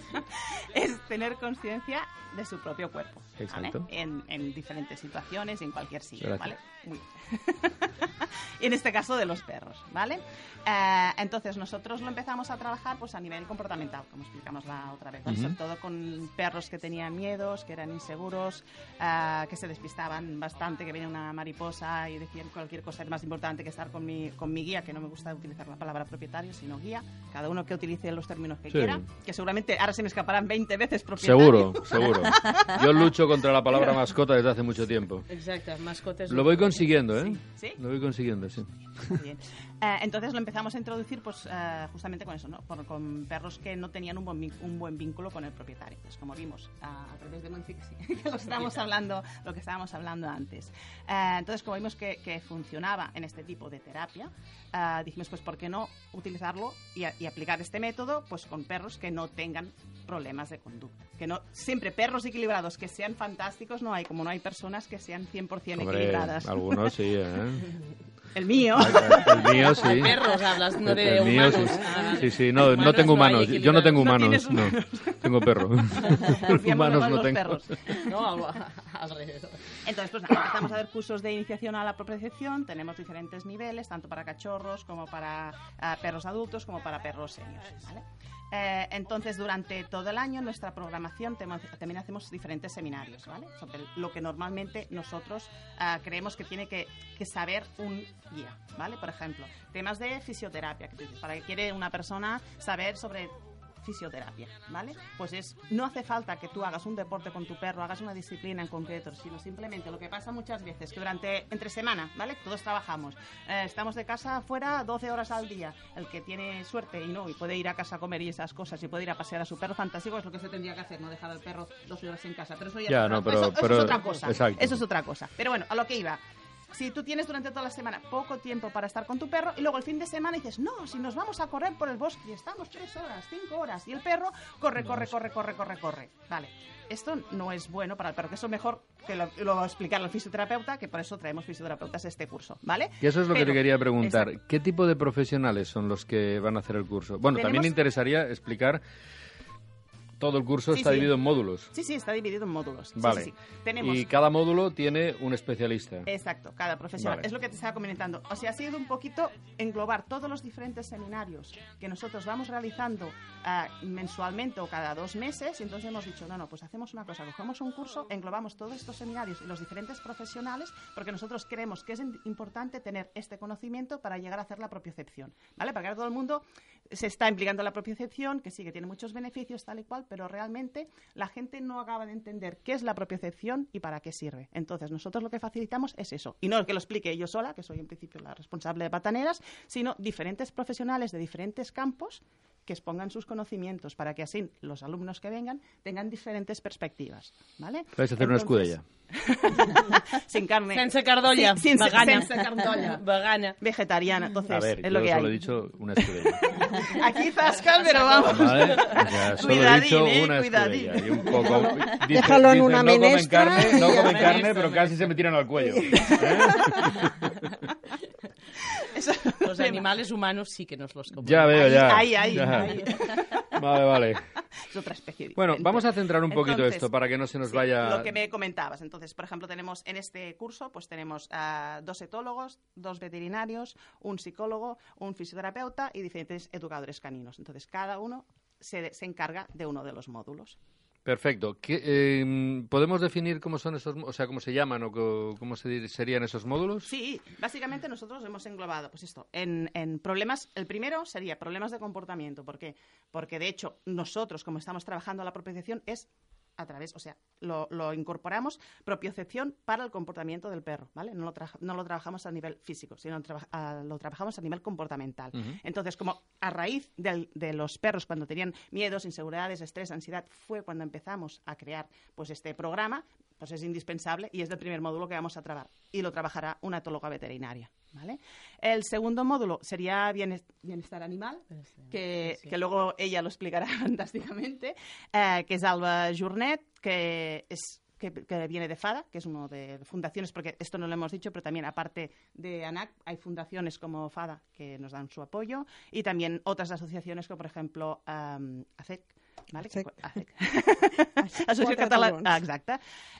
es tener conciencia de su propio cuerpo. ¿vale? Exacto. En, en diferentes situaciones y en cualquier sitio. ¿vale? Muy bien. [laughs] en este caso de los perros, ¿vale? Eh, entonces nosotros lo empezamos a trabajar pues a nivel comportamental, como explicamos la otra vez, ¿vale? Sobre todo con perros que tenían miedos, que eran inseguros, eh, que se despistaban bastante, que venía una mariposa y decían cualquier cosa es más importante que estar con mi, con mi guía, que no me gusta utilizar la palabra propietario, sino guía, cada uno que utilice los términos que Sí. quiera, que seguramente ahora se me escaparán 20 veces propietario. Seguro, [laughs] seguro. Yo lucho contra la palabra mascota desde hace mucho tiempo. Exacte, mascotes... Lo voy consiguiendo, ¿eh? ¿Sí? Lo voy consiguiendo, sí. Muy bien. Eh, entonces lo empezamos a introducir pues eh, justamente con eso, ¿no? Por- con perros que no tenían un buen, un buen vínculo con el propietario. Pues como vimos a, a través de Monfix, [laughs] que lo estábamos hablando, lo que estábamos hablando antes. Eh, entonces como vimos que, que funcionaba en este tipo de terapia, dijimos pues por qué no utilizarlo y, a- y aplicar este método pues con perros que no tengan problemas de conducta. Que no siempre perros equilibrados que sean fantásticos no hay, como no hay personas que sean 100% Hombre, equilibradas. algunos sí, [laughs] ¿eh? El mío. El [laughs] mío sí. De perros hablas, no de El mío, humanos. sí. Ah, Sí, sí, no, no Humanos tengo no humanos. Yo no tengo humanos, No Tengo perro. [laughs] Confiamos humanos no tengo. perros. No, al- alrededor. Entonces, pues nada, empezamos a dar cursos de iniciación a la propiocepción. Tenemos diferentes niveles, tanto para cachorros como para ah, perros adultos, como para perros seniors. ¿vale? Eh, entonces, durante todo el año, nuestra programación también hacemos diferentes seminarios, ¿vale? Sobre lo que normalmente nosotros ah, creemos que tiene que, saber un guía, ¿vale? Por ejemplo, temas de fisioterapia, para que quiere una persona saber sobre fisioterapia, ¿vale? Pues es, no hace falta que tú hagas un deporte con tu perro, hagas una disciplina en concreto, sino simplemente lo que pasa muchas veces, que durante, entre semana, ¿vale? Todos trabajamos, eh, estamos de casa fuera 12 horas al día, el que tiene suerte y no, y puede ir a casa a comer y esas cosas, y puede ir a pasear a su perro fantástico, es lo que se tendría que hacer, no dejar al perro 12 horas en casa, pero eso ya, no, pero- eso- eso pero- es otra cosa, exacto. eso es otra cosa. Pero bueno, a lo que iba. Si tú tienes durante toda la semana poco tiempo para estar con tu perro y luego el fin de semana dices, no, si nos vamos a correr por el bosque y estamos tres horas, cinco horas y el perro corre, corre, corre, corre, corre, corre. Vale, esto no es bueno para el perro, que eso mejor que lo, lo va a explicar al fisioterapeuta, que por eso traemos fisioterapeutas a este curso, ¿vale? Y eso es lo que te quería preguntar. Exacto. ¿Qué tipo de profesionales son los que van a hacer el curso? Bueno, también Tenemos- me interesaría explicar Todo el curso Sí, está sí. dividido en módulos. Sí, sí, está dividido en módulos. Vale. sí, sí. Tenemos Y cada módulo tiene un especialista. Exacto, cada profesional. Vale. Es lo que te estaba comentando. O sea, ha sido un poquito englobar todos los diferentes seminarios que nosotros vamos realizando ah, mensualmente o cada dos meses. Y entonces hemos dicho, no, no, pues hacemos una cosa, cogemos un curso, englobamos todos estos seminarios y los diferentes profesionales, porque nosotros creemos que es importante tener este conocimiento para llegar a hacer la propiocepción. ¿Vale? Para que todo el mundo se está implicando la propiocepción, que sí que tiene muchos beneficios, tal y cual, pero realmente la gente no acaba de entender qué es la propiocepción y para qué sirve. Entonces, nosotros lo que facilitamos es eso. Y no que lo explique yo sola, que soy en principio la responsable de pataneras, sino diferentes profesionales de diferentes campos que expongan sus conocimientos para que así los alumnos que vengan tengan diferentes perspectivas. ¿Vale? Vais a hacer una escudella. [laughs] sin carne. Sense cardolla, Sin, sin, vegana. sense cardolla. Vegana. Vegetariana. Entonces, A ver, es yo lo que solo hay. he dicho una escudella. [laughs] [laughs] Aquí zascan, pero vamos. ¿Vale? [laughs] Solo he dicho eh, una cuidadín. escudella. Y un poco... dice- Déjalo en dice, una no comen menestra carne, no ya. comen carne, pero casi se me tiran al cuello. ¿Eh? [laughs] Los animales humanos sí que nos los comemos. Ya veo, ya. ahí, ahí, Ya. ahí. Vale, vale. [laughs] Es otra especie Bueno, vamos a centrar un poquito Entonces, esto para que no se nos sí, vaya... Lo que me comentabas. Entonces, por ejemplo, tenemos en este curso, pues tenemos ah, dos etólogos, dos veterinarios, un psicólogo, un fisioterapeuta y diferentes educadores caninos. Entonces, cada uno se, se encarga de uno de los módulos. Perfecto. ¿Qué, eh, ¿Podemos definir cómo son esos, o sea, cómo se llaman o cómo se serían esos módulos? Sí, básicamente nosotros hemos englobado, pues esto, en, en problemas. El primero sería problemas de comportamiento. ¿Por qué? Porque de hecho nosotros, como estamos trabajando la propiocepción, es a través, o sea, lo, lo incorporamos propiocepción para el comportamiento del perro, ¿vale? No lo, tra- no lo trabajamos a nivel físico, sino a- lo trabajamos a nivel comportamental. Entonces, como a raíz del- de los perros cuando tenían miedos, inseguridades, estrés, ansiedad, fue cuando empezamos a crear pues este programa, pues es indispensable y es el primer módulo que vamos a trabajar y lo trabajará una etóloga veterinaria. ¿Vale? El segundo módulo sería bienes- bienestar animal, que, que luego ella lo explicará [laughs] fantásticamente, eh, que es Alba Journet, que es que, que viene de FADA, que es uno de fundaciones, porque esto no lo hemos dicho, pero también aparte de ANAC hay fundaciones como FADA que nos dan su apoyo y también otras asociaciones como por ejemplo am, ACEC, ¿vale? ACEC. [laughs] ACEC. [laughs] Catalana, turons. ah, exacte.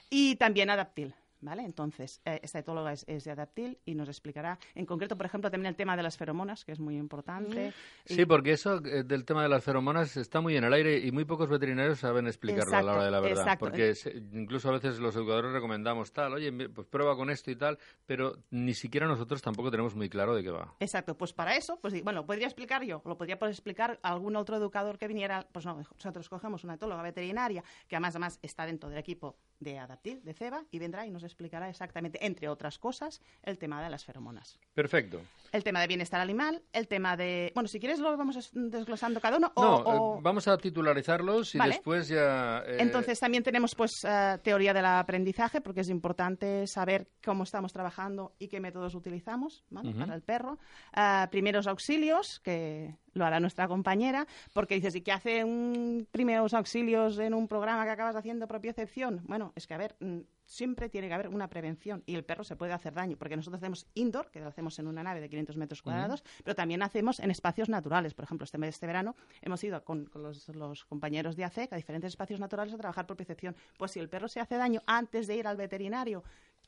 Y también Adaptil. ¿Vale? Entonces, eh, esta etóloga es, es de Adaptil y nos explicará, en concreto, por ejemplo, también el tema de las feromonas, que es muy importante. Y- Sí, porque eso eh, del tema de las feromonas está muy en el aire y muy pocos veterinarios saben explicarlo a la hora de la verdad. exacto. Porque se- incluso a veces los educadores recomendamos tal, oye, pues prueba con esto y tal, pero ni siquiera nosotros tampoco tenemos muy claro de qué va. Exacto, pues para eso, pues bueno, lo podría explicar yo, o lo podría pues, explicar algún otro educador que viniera, pues no, nosotros cogemos una etóloga veterinaria, que además, además está dentro del equipo de Adaptil, de CEBA, y vendrá y nos explicará exactamente, entre otras cosas, el tema de las feromonas. Perfecto. El tema de bienestar animal, el tema de... Bueno, si quieres lo vamos es- desglosando cada uno. o- No, o- eh, vamos a titularizarlos y Vale. después ya... eh, Entonces también tenemos pues eh, teoría del aprendizaje porque es importante saber cómo estamos trabajando y qué métodos utilizamos para el perro. Ah, primeros auxilios que lo hará nuestra compañera porque dices ¿y qué hace un primeros auxilios en un programa que acabas haciendo propiocepción? Bueno, es que a ver mm, siempre tiene que haber una prevención y el perro se puede hacer daño porque nosotros hacemos indoor que lo hacemos en una nave de 500 metros cuadrados pero también hacemos en espacios naturales por ejemplo este mes este verano hemos ido con, con los, los compañeros de ACEC a diferentes espacios naturales a trabajar propiocepción pues si el perro se hace daño antes de ir al veterinario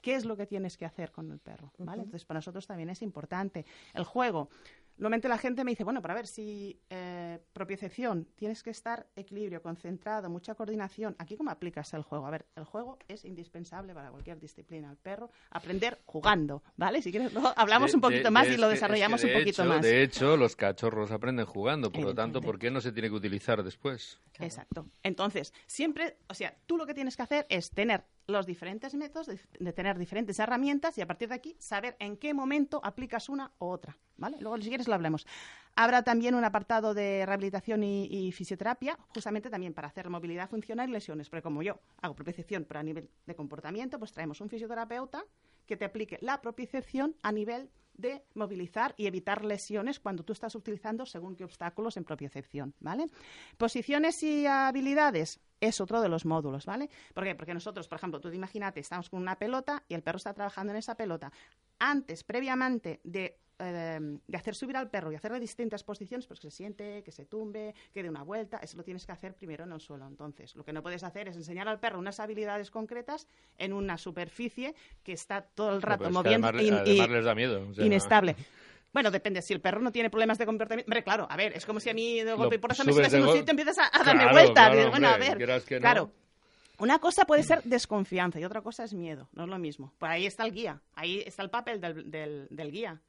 ¿Qué es lo que tienes que hacer con el perro? ¿vale? Entonces, para nosotros también es importante. El juego. Normalmente la gente me dice, bueno, pero a ver, si eh, propiocepción, tienes que estar equilibrio, concentrado, mucha coordinación. ¿Aquí cómo aplicas el juego? A ver, el juego es indispensable para cualquier disciplina. El perro, aprender jugando, ¿vale? Si quieres, luego hablamos de- un poquito de- más de- y lo desarrollamos es que de un poquito hecho- más. De hecho, los cachorros aprenden jugando, por lo tanto. ¿por qué no se tiene que utilizar después? Exacto. Entonces, siempre, o sea, tú lo que tienes que hacer es tener los diferentes métodos, de, tener diferentes herramientas y a partir de aquí saber en qué momento aplicas una u otra, ¿vale? Luego, si quieres, lo hablemos. Habrá también un apartado de rehabilitación y, y fisioterapia, justamente también para hacer movilidad funcional y lesiones, porque como yo hago propiocepción, pero a nivel de comportamiento, pues traemos un fisioterapeuta que te aplique la propiocepción a nivel de movilizar y evitar lesiones cuando tú estás utilizando según qué obstáculos en propiocepción, ¿vale? Posiciones y habilidades es otro de los módulos, ¿vale? ¿Por qué? Porque nosotros, por ejemplo, tú imagínate, estamos con una pelota y el perro está trabajando en esa pelota. Antes, previamente de eh, de hacer subir al perro y hacerle distintas posiciones, pues que se siente, que se tumbe, que dé una vuelta, eso lo tienes que hacer primero en el suelo. Entonces, lo que no puedes hacer es enseñar al perro unas habilidades concretas en una superficie que está todo el rato es que moviendo además, in- y- además les da miedo. o sea, inestable. Bueno, depende. Si el perro no tiene problemas de comportamiento. Hombre, claro, a ver, es como si a mí de golpe y por eso me subes en un sitio empiezas a, a darme Claro, vueltas. claro, bueno, a hombre, ver. quieras que no. Claro. Una cosa puede ser desconfianza y otra cosa es miedo. No es lo mismo. Pues ahí está el guía. Ahí está el papel del, del- del guía.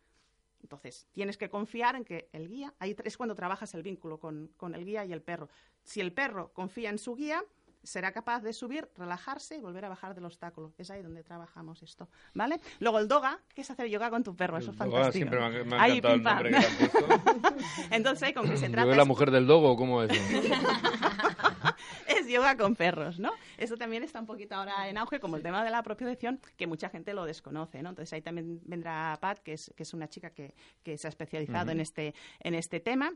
Entonces, tienes que confiar en que el guía, ahí es cuando trabajas el vínculo con, con el guía y el perro. Si el perro confía en su guía, será capaz de subir, relajarse y volver a bajar del obstáculo. Es ahí donde trabajamos esto, ¿vale? Luego el doga, que es hacer yoga con tu perro, eso es Doga, fantástico. siempre me ha- me ha Ahí, encantado el pim, pam. nombre que le han puesto. [laughs] Entonces, con que se ¿Yo trata es la mujer del dogo o cómo es? [laughs] es yoga con perros, ¿no? Eso también está un poquito ahora en auge, como el tema de la propiocepción, que mucha gente lo desconoce, ¿no? Entonces ahí también vendrá Pat, que es, que es una chica que, que se ha especializado en, este, en este tema.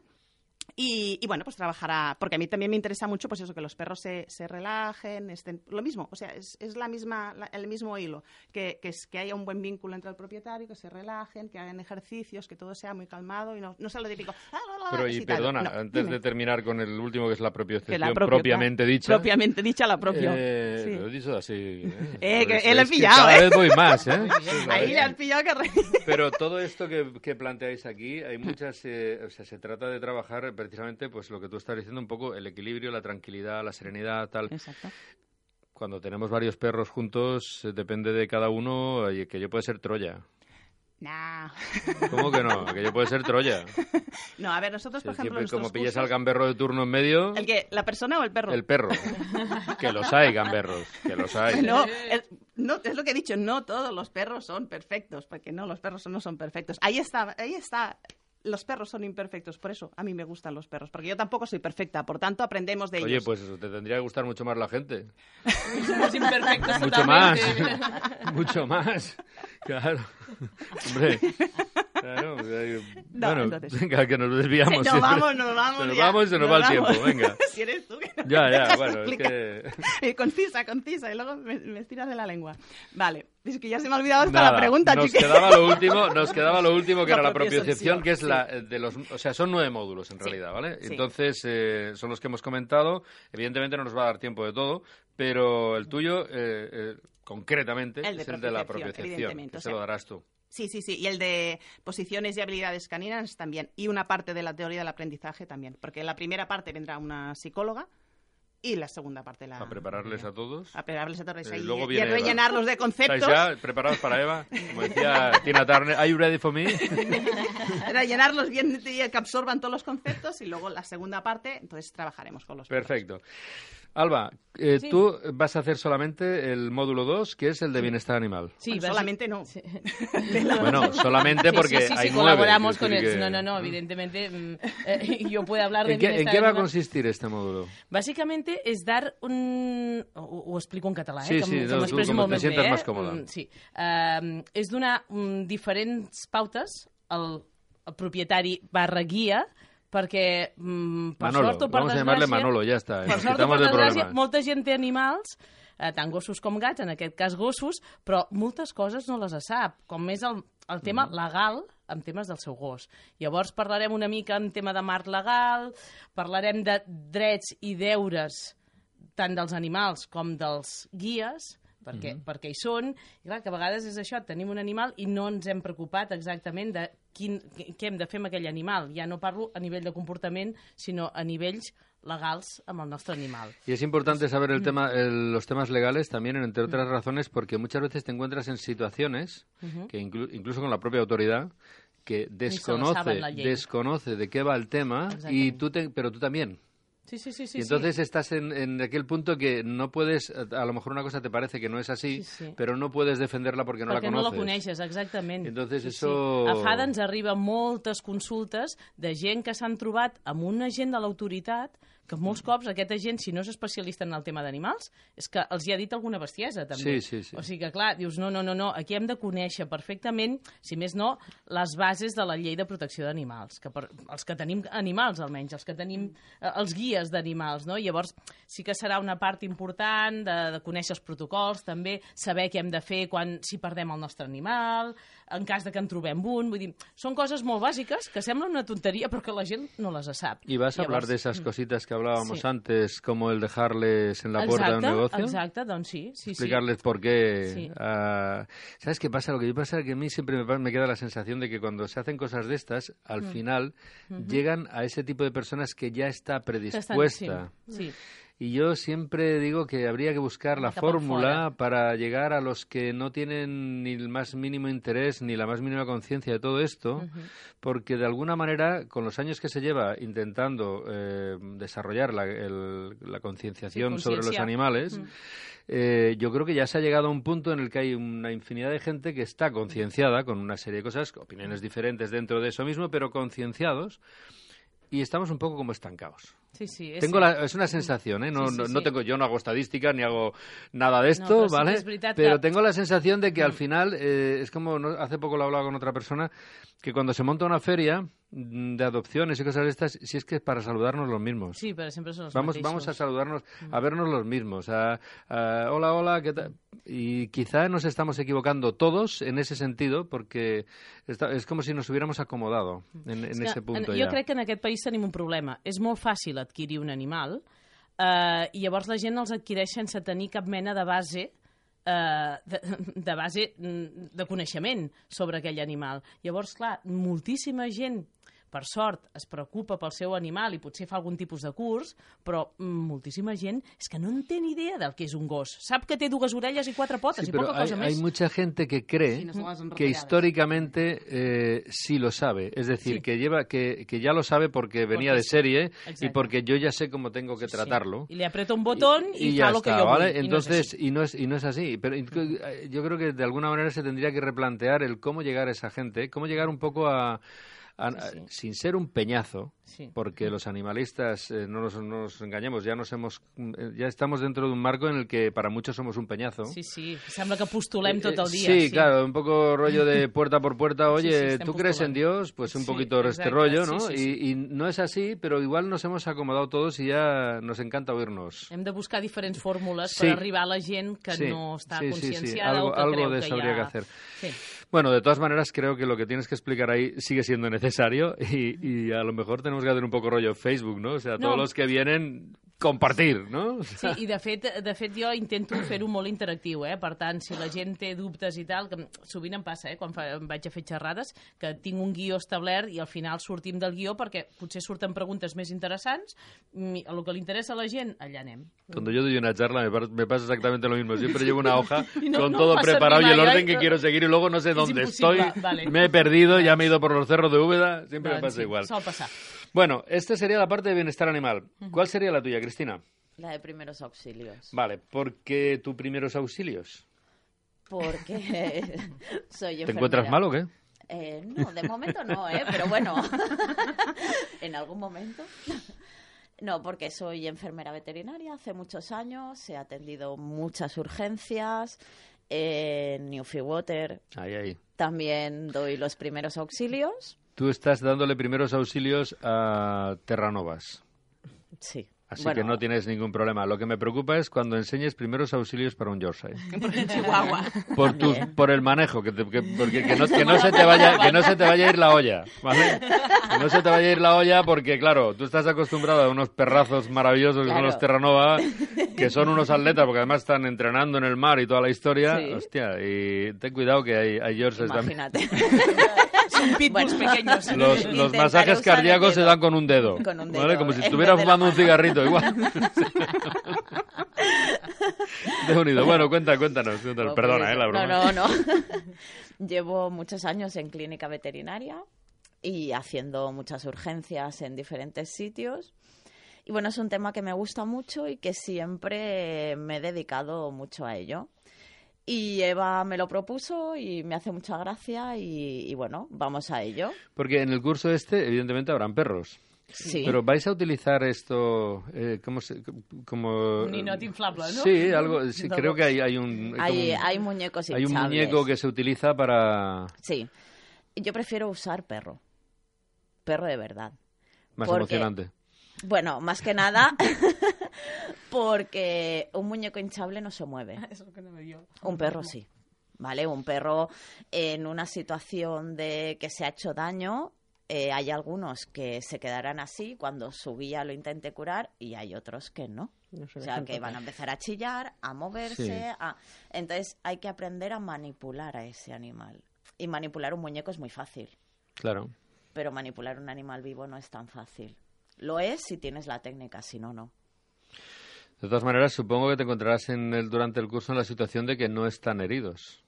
Y, y, bueno, pues trabajará, porque a mí también me interesa mucho, pues eso, que los perros se, se relajen, estén, lo mismo, o sea, es, es la misma, la- el mismo hilo, que, que, es, que haya un buen vínculo entre el propietario, que se relajen, que hagan ejercicios, que todo sea muy calmado y no, no sea lo típico. "Ah, la, la", Pero y perdona, No, antes dime. de terminar con el último que es la propiocepción la propio- propiamente dicha. Propiamente dicha la propio. Eh, sí. Lo he dicho así. ¿eh? Eh, que Pues él he que pillado, Cada ¿eh? vez voy más, ¿eh? [laughs] Ahí le has pillado que... re- Pero todo esto que, que planteáis aquí, hay muchas, eh, o sea, se trata de trabajar precisamente, pues lo que tú estás diciendo, un poco el equilibrio, la tranquilidad, la serenidad, tal. Exacto. Cuando tenemos varios perros juntos, eh, depende de cada uno, que yo puede ser Troya. Nah. ¿Cómo que no? Que yo puede ser Troya. [laughs] No, a ver, nosotros, por ejemplo, siempre como pilles cursos- al gamberro de turno en medio, ¿El que ¿La persona o el perro? el perro. Que los hay, gamberros, que los hay. No, es, no, es lo que he dicho, no todos los perros son perfectos, porque no, los perros no son perfectos. Ahí está, ahí está. Los perros son imperfectos, por eso a mí me gustan los perros, porque yo tampoco soy perfecta, por tanto aprendemos de Oye, ellos. pues te tendría que gustar mucho más la gente. Somos imperfectos Mucho más. totalmente. [laughs] mucho más. Claro. Hombre. Claro, [laughs] No, bueno, entonces- [laughs] venga, que nos desviamos. Nos siempre. vamos, nos vamos Se nos ya, vamos y se nos, nos va el tiempo, venga. [laughs] si eres tú que Ya, ya, bueno, es explicar. que... Concisa, concisa, y luego me, me estiras de la lengua. Vale, es que ya se me ha olvidado hasta Nada, la pregunta, nos quedaba lo último, nos quedaba lo último que La era la propiocepción, que es sí. la de los, o sea, son nueve módulos en Sí, realidad, ¿vale? sí. Entonces eh, son los que hemos comentado. Evidentemente no nos va a dar tiempo de todo, pero el tuyo eh, eh, concretamente El es el de la propiocepción, que o se lo darás tú. Sí, sí, sí. Y el de posiciones y habilidades caninas también. Y una parte de la teoría del aprendizaje también. Porque en la primera parte vendrá una psicóloga y la segunda parte la... A prepararles a todos. A prepararles a todos Eh, ahí luego y viene a Eva. rellenarlos de conceptos. ¿Estáis ya preparados para Eva? [laughs] Como decía Tina Turner, ¿Are you ready for me? [laughs] rellenarlos bien y que absorban todos los conceptos y luego la segunda parte, entonces trabajaremos con los Perfecto. Alba, eh, Sí. tú vas a hacer solamente el módulo 2, que es el de bienestar animal. Sí, Bueno, solamente no. [laughs] Bueno, solamente Sí, porque sí, sí, hay sí, colaboramos con él. que- No, no, no, evidentemente mm, eh, yo puedo hablar de ¿En qué, en bienestar qué va a consistir este módulo? Bàsicamente és dar un... Ho, ho explico en català, Sí, eh? que, sí, que no, m'expresso molt més bé. Eh? còmoda. Mm, Sí. Uh, és donar um, diferents pautes al, al propietari barra guia perquè, mm, per Manolo, sort o per vamos a llamarle desgràcia... Manolo, ya está, eh, Per sort o per de desgràcia, molta gent té animals, eh, tant gossos com gats, en aquest cas gossos, però moltes coses no les sap, com és el, el tema Mm. legal en temes del seu gos. Llavors parlarem una mica en tema de marc legal, parlarem de drets i deures tant dels animals com dels guies, perquè, Mhm. perquè hi són, i clar, que a vegades és això, tenim un animal i no ens hem preocupat exactament de quin, què hem de fer amb aquell animal. Ja no parlo a nivell de comportament, sinó a nivells legals amb el nostre animal. Y es importante saber Mm. el tema, el- los temas legales también, entre otras razones, porque muchas veces te encuentras en situaciones, Ujú. que inclu- incluso con la propia autoridad, que desconoce, desconoce de qué va el tema, y tú te- pero tú también. Sí, sí, sí. sí y entonces sí. estás en, en aquel punto que no puedes, a lo mejor una cosa te parece que no es así, Sí, sí. pero no puedes defenderla porque no perquè la no conoces. la coneixes, exactament. Entonces Sí, eso- Sí. A FADA ens arriba moltes consultes de gent que s'han trobat amb un agent de l'autoritat que molts cops aquest agent, si no és especialista en el tema d'animals, és que els hi ha dit alguna bestiesa, també. Sí, sí, sí. O sigui que, clar, dius, no, no, no, no, aquí hem de conèixer perfectament, si més no, les bases de la llei de protecció d'animals, que per, els que tenim animals, almenys, els que tenim, eh, els guies d'animals, no? Llavors, sí que serà una part important de, de conèixer els protocols, també saber què hem de fer quan si perdem el nostre animal, en cas de que en trobem un, vull dir, són coses molt bàsiques que semblen una tonteria però que la gent no les sap. Y vas a hablar de esas cositas que hablábamos Sí. antes, como el dejarles en la puerta de un Exacte, negocio. Exacte, doncs sí, sí, sí. explicarles por qué. Sí. ah, ¿Sabes qué pasa? Lo que pasa es que a mí siempre me, me queda la sensación de que cuando se hacen cosas de estas, al Mm. final Ujú. llegan a ese tipo de personas que ya está predispuesta. Sí, sí. Y yo siempre digo que habría que buscar la fórmula para llegar a los que no tienen ni el más mínimo interés ni la más mínima conciencia de todo esto, porque de alguna manera, con los años que se lleva intentando eh, desarrollar la, el- la concienciación Sí, sobre los animales, eh, yo creo que ya se ha llegado a un punto en el que hay una infinidad de gente que está concienciada con una serie de cosas, opiniones diferentes dentro de eso mismo, pero concienciados. Y estamos un poco como estancados. Sí, sí, és Tengo la- es una sensación, ¿eh? No, Sí, sí, no, tengo, yo no hago estadística ni hago nada de No, esto, pero sí ¿vale? es pero tengo la sensación de que al final eh, es como no- hace poco lo hablaba con otra persona que cuando se monta una feria mm, de adopciones y cosas de estas, si es que es para saludarnos los mismos. Sí, pero siempre son los Vamos, mateixos. vamos a saludarnos, a vernos los mismos. a- a, hola, hola, ¿qué tal? Y quizá nos estamos equivocando todos en ese sentido, porque está- es como si nos hubiéramos acomodado en, en És que ese punto en, ya. Jo crec que en aquest país tenim un problema. És molt fàcil adquirir un animal eh, i llavors la gent els adquireix sense tenir cap mena de base eh, de, de base mm, de coneixement sobre aquell animal. Llavors, clar, moltíssima gent per sort, es preocupa pel seu animal i potser fa algun tipus de curs, però moltíssima gent és que no en té ni idea del que és un gos. Sap que té dues orelles i quatre potes Sí, i pero poca hay, cosa hay més. mucha gente que cree Sí, que históricamente eh, sí lo sabe. Es decir, que lleva que, que ya lo sabe porque venía Porque de sí. serie y porque yo ya sé cómo tengo que tratarlo. I li aprieto un botón i, y fa ya lo que está, ¿vale? vull. I no és Entonces, y no es y no es así. Pero eh, yo creo que de alguna manera se tendría que replantear el cómo llegar a esa gente, cómo llegar un poco a, a- a- sin ser un peñazo, Sí. porque los animalistas eh, no, nos, no nos engañemos, ya nos hemos eh, ya estamos dentro de un marco en el que para muchos somos un peñazo. Sí, sí, sembla que postulem tot Eh, el dia. Sí, claro, un poco rollo de puerta por puerta. Oye, Sí, sí, ¿tú crees en. Dios? Pues un Sí, poquito este rollo, sí, ¿no? sí, sí. Y, y no es así, pero igual nos hemos acomodado todos y ya nos encanta oírnos. Hem de buscar diferents fórmules Sí. per arribar a la gent que Sí, no està sí, sí, sí, conscienciada algo- o que algo creu de que eso habría ha... que hacer. Bueno, de todas maneras, creo que lo que tienes que explicar ahí sigue siendo necesario [laughs] y, y a lo mejor tenemos que hacer un poco rollo Facebook, ¿no? O sea, No. todos los que vienen, compartir, ¿no? Sí, i de fet, de fet jo intento fer-ho molt interactiu, eh? Per tant, si la gent té dubtes i tal, que sovint em passa, eh? Quan fa, em vaig a fer xerrades, que tinc un guió establert i al final sortim del guió perquè potser surten preguntes més interessants, i el que li interessa a la gent, allà anem. Cuando yo doy una charla me, me pasa exactamente lo mismo. Siempre llevo una hoja [laughs] no- con no todo preparado y el orden que quiero seguir y luego no sé Es dónde estoy. vale. Me he perdido, ya me he ido por los cerros de Úbeda. Siempre me Doncs pasa sí, igual. Bueno, esta sería la parte de bienestar animal. ¿Cuál sería la tuya, Cristina? La de primeros auxilios. Vale, ¿por qué tu primeros auxilios? Porque [laughs] soy ¿Te enfermera. encuentras mal o qué? Eh, no, de momento no, ¿eh? Pero bueno, [laughs] en algún momento. No, porque soy enfermera veterinaria hace muchos años, he atendido muchas urgencias. En Newfie Water Ahí, ahí. también doy los primeros auxilios. Tú estás dándole primeros auxilios a Terranovas. Sí. Así Bueno. que no tienes ningún problema. Lo que me preocupa es cuando enseñes primeros auxilios para un Yorkshire. [laughs] En Chihuahua. Por, tus, por el manejo, que, te- que- porque que no, que no se te vaya, que no se te vaya a ir la olla, ¿vale? Que no se te vaya a ir la olla porque, claro, tú estás acostumbrado a unos perrazos maravillosos que son Claro. los Terranova, que son unos [laughs] atletas porque además están entrenando en el mar y toda la historia. Sí. Hostia, y ten cuidado que hay, hay Yorkshires también. Imagínate. [laughs] [laughs] [laughs] Los, masajes cardíacos se dan con un dedo, Con un ¿vale? dedo, Como si en estuviera fumando un cigarrito, igual. [laughs] De unido. Bueno, cuenta, cuéntanos. cuéntanos. Oh, Perdona, pues, ¿eh? La broma. No, no, no. Llevo muchos años en clínica veterinaria y haciendo muchas urgencias en diferentes sitios. Y bueno, es un tema que me gusta mucho y que siempre me he dedicado mucho a ello. Y Eva me lo propuso y me hace mucha gracia y, y bueno, vamos a ello. Porque en el curso este, evidentemente, habrán perros. Sí. Pero vais a utilizar esto eh, ¿cómo se, como Un inflable, ¿no? Sí, algo. [laughs] Sí, creo que hay, hay un Hay, como un- hay muñecos hay un hinchables. muñeco que se utiliza para Sí. Yo prefiero usar perro. Perro de verdad. más Porque- emocionante. Bueno, más que nada [laughs] porque un muñeco hinchable no se mueve. [laughs] Eso es lo que no me dio. Un perro sí. ¿Vale? Un perro en una situación de que se ha hecho daño, eh, hay algunos que se quedarán así cuando su guía lo intente curar y hay otros que no. No se O sea, que van a empezar a chillar, a moverse. Sí. a- Entonces hay que aprender a manipular a ese animal. Y manipular un muñeco es muy fácil, Claro. pero manipular un animal vivo no es tan fácil. Lo es si tienes la técnica, si no, no. De todas maneras, supongo que te encontrarás en el, durante el curso en la situación de que no están heridos.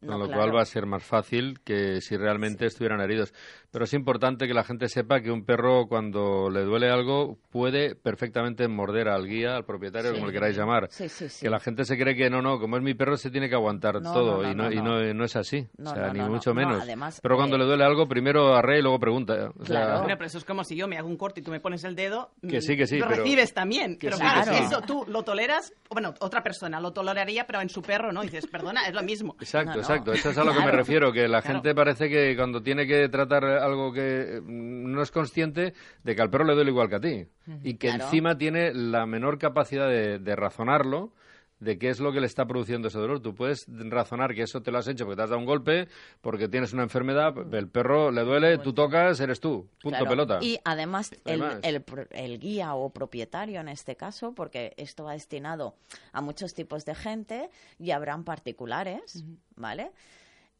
Con No, lo claro. cual va a ser más fácil que si realmente estuvieran heridos. Pero es importante que la gente sepa que un perro cuando le duele algo puede perfectamente morder al guía, al propietario, Sí. como le queráis llamar. Sí, sí, sí. Que la gente se cree que no, no, como es mi perro se tiene que aguantar No, todo no, no, y, no, no, y no, no es así. No, o sea, no, ni mucho No, menos. además, pero cuando eh, le duele algo, primero arre y luego pregunta. O sea, Claro. Pero eso es como si yo me hago un corte y tú me pones el dedo. Que mm, sí, que sí, Lo pero- recibes también. que pero sí, claro, sí. eso tú lo toleras. Bueno, otra persona lo toleraría, pero en su perro no. Y dices, perdona, es lo mismo. Exacto, No, no. Exacto. Eso es a lo que me refiero, que la Claro. gente parece que cuando tiene que tratar algo que mm, no es consciente de que al perro le duele igual que a ti y que Claro. encima tiene la menor capacidad de, de razonarlo de qué es lo que le está produciendo ese dolor. Tú puedes razonar que eso te lo has hecho porque te has dado un golpe, porque tienes una enfermedad, el perro le duele, tú tocas, eres tú. Punto Claro. pelota. Y además, el, Además. el pro- el guía o propietario en este caso, porque esto va destinado a muchos tipos de gente y habrán particulares, ¿vale?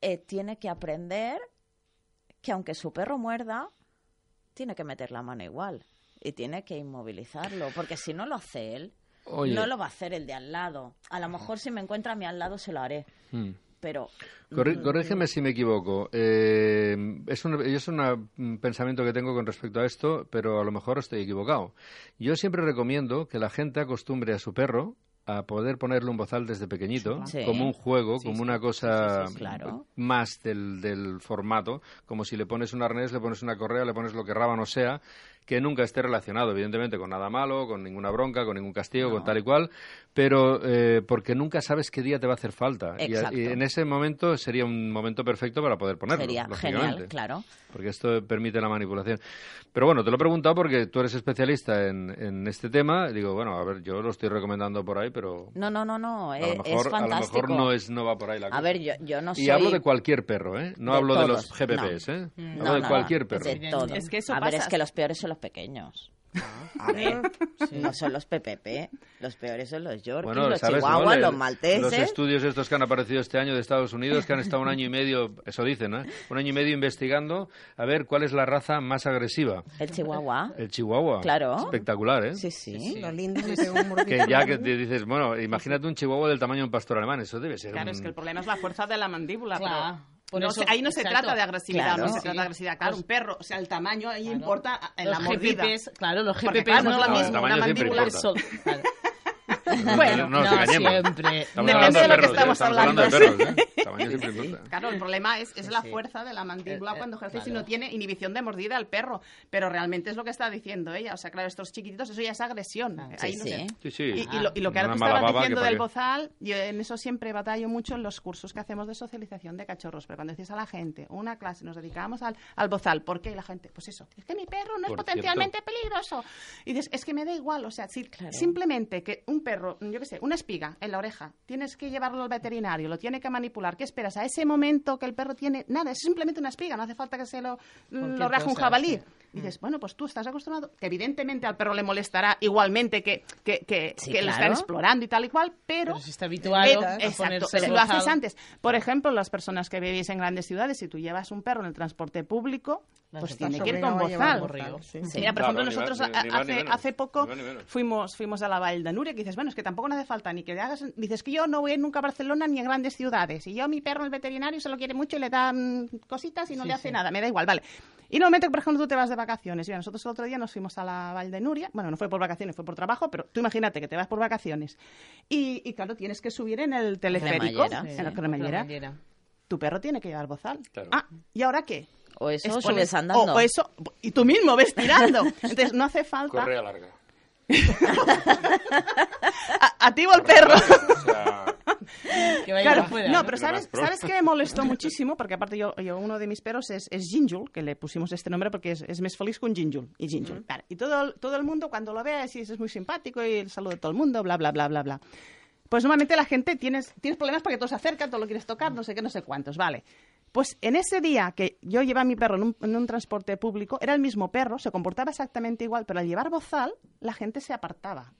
Eh, tiene que aprender que aunque su perro muerda, tiene que meter la mano igual y tiene que inmovilizarlo, porque si no lo hace él, Oye. no lo va a hacer el de al lado. A lo mejor si me encuentra a mi al lado se lo haré, Mm. pero Corrí- mm, corrígeme si me equivoco. Eh, es un, es un pensamiento que tengo con respecto a esto, pero a lo mejor estoy equivocado. Yo siempre recomiendo que la gente acostumbre a su perro a poder ponerle un bozal desde pequeñito, Sí. como un juego, Sí, como sí. una cosa claro. más del, del formato, como si le pones un arnés, le pones una correa, le pones lo que rábano sea, que nunca esté relacionado, evidentemente, con nada malo, con ninguna bronca, con ningún castigo, con tal y cual, pero eh, porque nunca sabes qué día te va a hacer falta. Y, Exacto. y en ese momento sería un momento perfecto para poder ponerlo. sería genial, claro. Porque esto permite la manipulación. Pero bueno, te lo he preguntado porque tú eres especialista en, en este tema. Digo, bueno, a ver, yo lo estoy recomendando por ahí, pero No, no, no, no, a, eh, lo es mejor, a lo fantástico. mejor no, es, no va por ahí la A cosa. ver, yo, yo no soy... Y hablo de cualquier perro, ¿eh? No De hablo de los GPPs, no. ¿eh? No, Hablo de no, cualquier perro. De todo. Es que eso a ver, es que los peores son los pequeños. A ver, no son los PPP, los peores son los Yorkies, Bueno, los ¿sabes, no? Le- los malteses. Los estudios estos que han aparecido este año de Estados Unidos, que han estado un año y medio, eso dicen, ¿eh? Un año y medio investigando a ver cuál es la raza más agresiva. El Chihuahua. El Chihuahua. Claro. Espectacular, ¿eh? Sí, sí. Lo lindo mordisco. Que ya que te dices, bueno, imagínate un Chihuahua del tamaño de un pastor alemán, eso debe ser Claro, un- es que el problema es la fuerza de la mandíbula. Claro. pero no eso- ahí no se exacto. trata de agresividad, Claro. no se Sí. trata de agresividad. Claro, un perro, o sea, el tamaño ahí importa en los la mordida. GPPs, claro, los GPPs claro, no es lo mismo una mandíbula claro. Bueno, no, no, siempre. Depende de lo que ¿eh? estamos hablando ¿eh? Claro, el problema es, es la Sí. fuerza de la mandíbula Eh, eh, cuando ejerce y claro. no tiene inhibición de mordida al perro. Pero realmente es lo que está diciendo ella. O sea, claro, estos chiquititos, eso ya es agresión. Ahí Sí, no sí. sé. Sí, sí. Y, y lo, y lo que ahora tú estabas diciendo del bozal, yo en eso siempre batallo mucho en los cursos que hacemos de socialización de cachorros. Pero cuando dices a la gente, una clase, nos dedicábamos al, al bozal, ¿por qué? Y la gente, pues eso, es que mi perro no es Por potencialmente peligroso. Y dices, es que me da igual, o sea, si simplemente que un perro, yo qué sé, una espiga en la oreja, tienes que llevarlo al veterinario, lo tiene que manipular, ¿qué esperas? A ese momento que el perro tiene, nada, es simplemente una espiga, no hace falta que se lo, lo raje un jabalí. sí. Dices, bueno, pues tú estás acostumbrado, que evidentemente al perro le molestará igualmente que, que, que, Sí, que lo están claro. explorando y tal y cual, pero... Pero si está habituado pero- a exacto, ponerse si lo haces antes. Por ejemplo, las personas que vivís en grandes ciudades, si tú llevas un perro en el transporte público, Vas pues tiene que ir con bozal. bozal, sí. Mira, por Claro, ejemplo, ni nosotros ni- ni hace, hace poco fuimos, fuimos a la Vall de Núria, que dices, bueno, es que tampoco no hace falta ni que te hagas... Dices que yo no voy a ir nunca a Barcelona ni a grandes ciudades, y yo mi perro, el veterinario, se lo quiere mucho y le da mm, cositas y no Sí, le hace sí. nada, me da igual, vale. Y en el momento que, por ejemplo, tú te vas de vacaciones, y nosotros el otro día nos fuimos a la de Núria, bueno, no fue por vacaciones, fue por trabajo, pero tú imagínate que te vas por vacaciones, y, y claro, tienes que subir en el teleférico, Cremallera, en la cremallera, cremallera. tu perro tiene que llevar bozal. Claro. Ah, ¿y ahora qué? O eso, Es subes andando. O, o eso, y tú mismo ves tirando. [laughs] Entonces no hace falta. Correa larga. [laughs] A, a ti o al perro. O sea, [laughs] Que vaya Claro, afuera, no, pero ¿sabes, ¿sabes qué me molestó [laughs] muchísimo? Porque aparte yo, yo uno de mis perros es, es Ginjul, que le pusimos este nombre porque es, es más feliz con Ginjul. Y Ginjul. Vale, Y todo, el- todo el mundo cuando lo ve así es muy simpático y saluda a todo el mundo, bla, bla, bla, bla, bla. Pues normalmente la gente tienes, tienes problemas porque todo se acerca, todo lo quieres tocar, no sé qué, no sé cuántos, vale. Pues en ese día que yo llevaba a mi perro en un, en un transporte público, era el mismo perro, se comportaba exactamente igual, pero al llevar bozal, la gente se apartaba.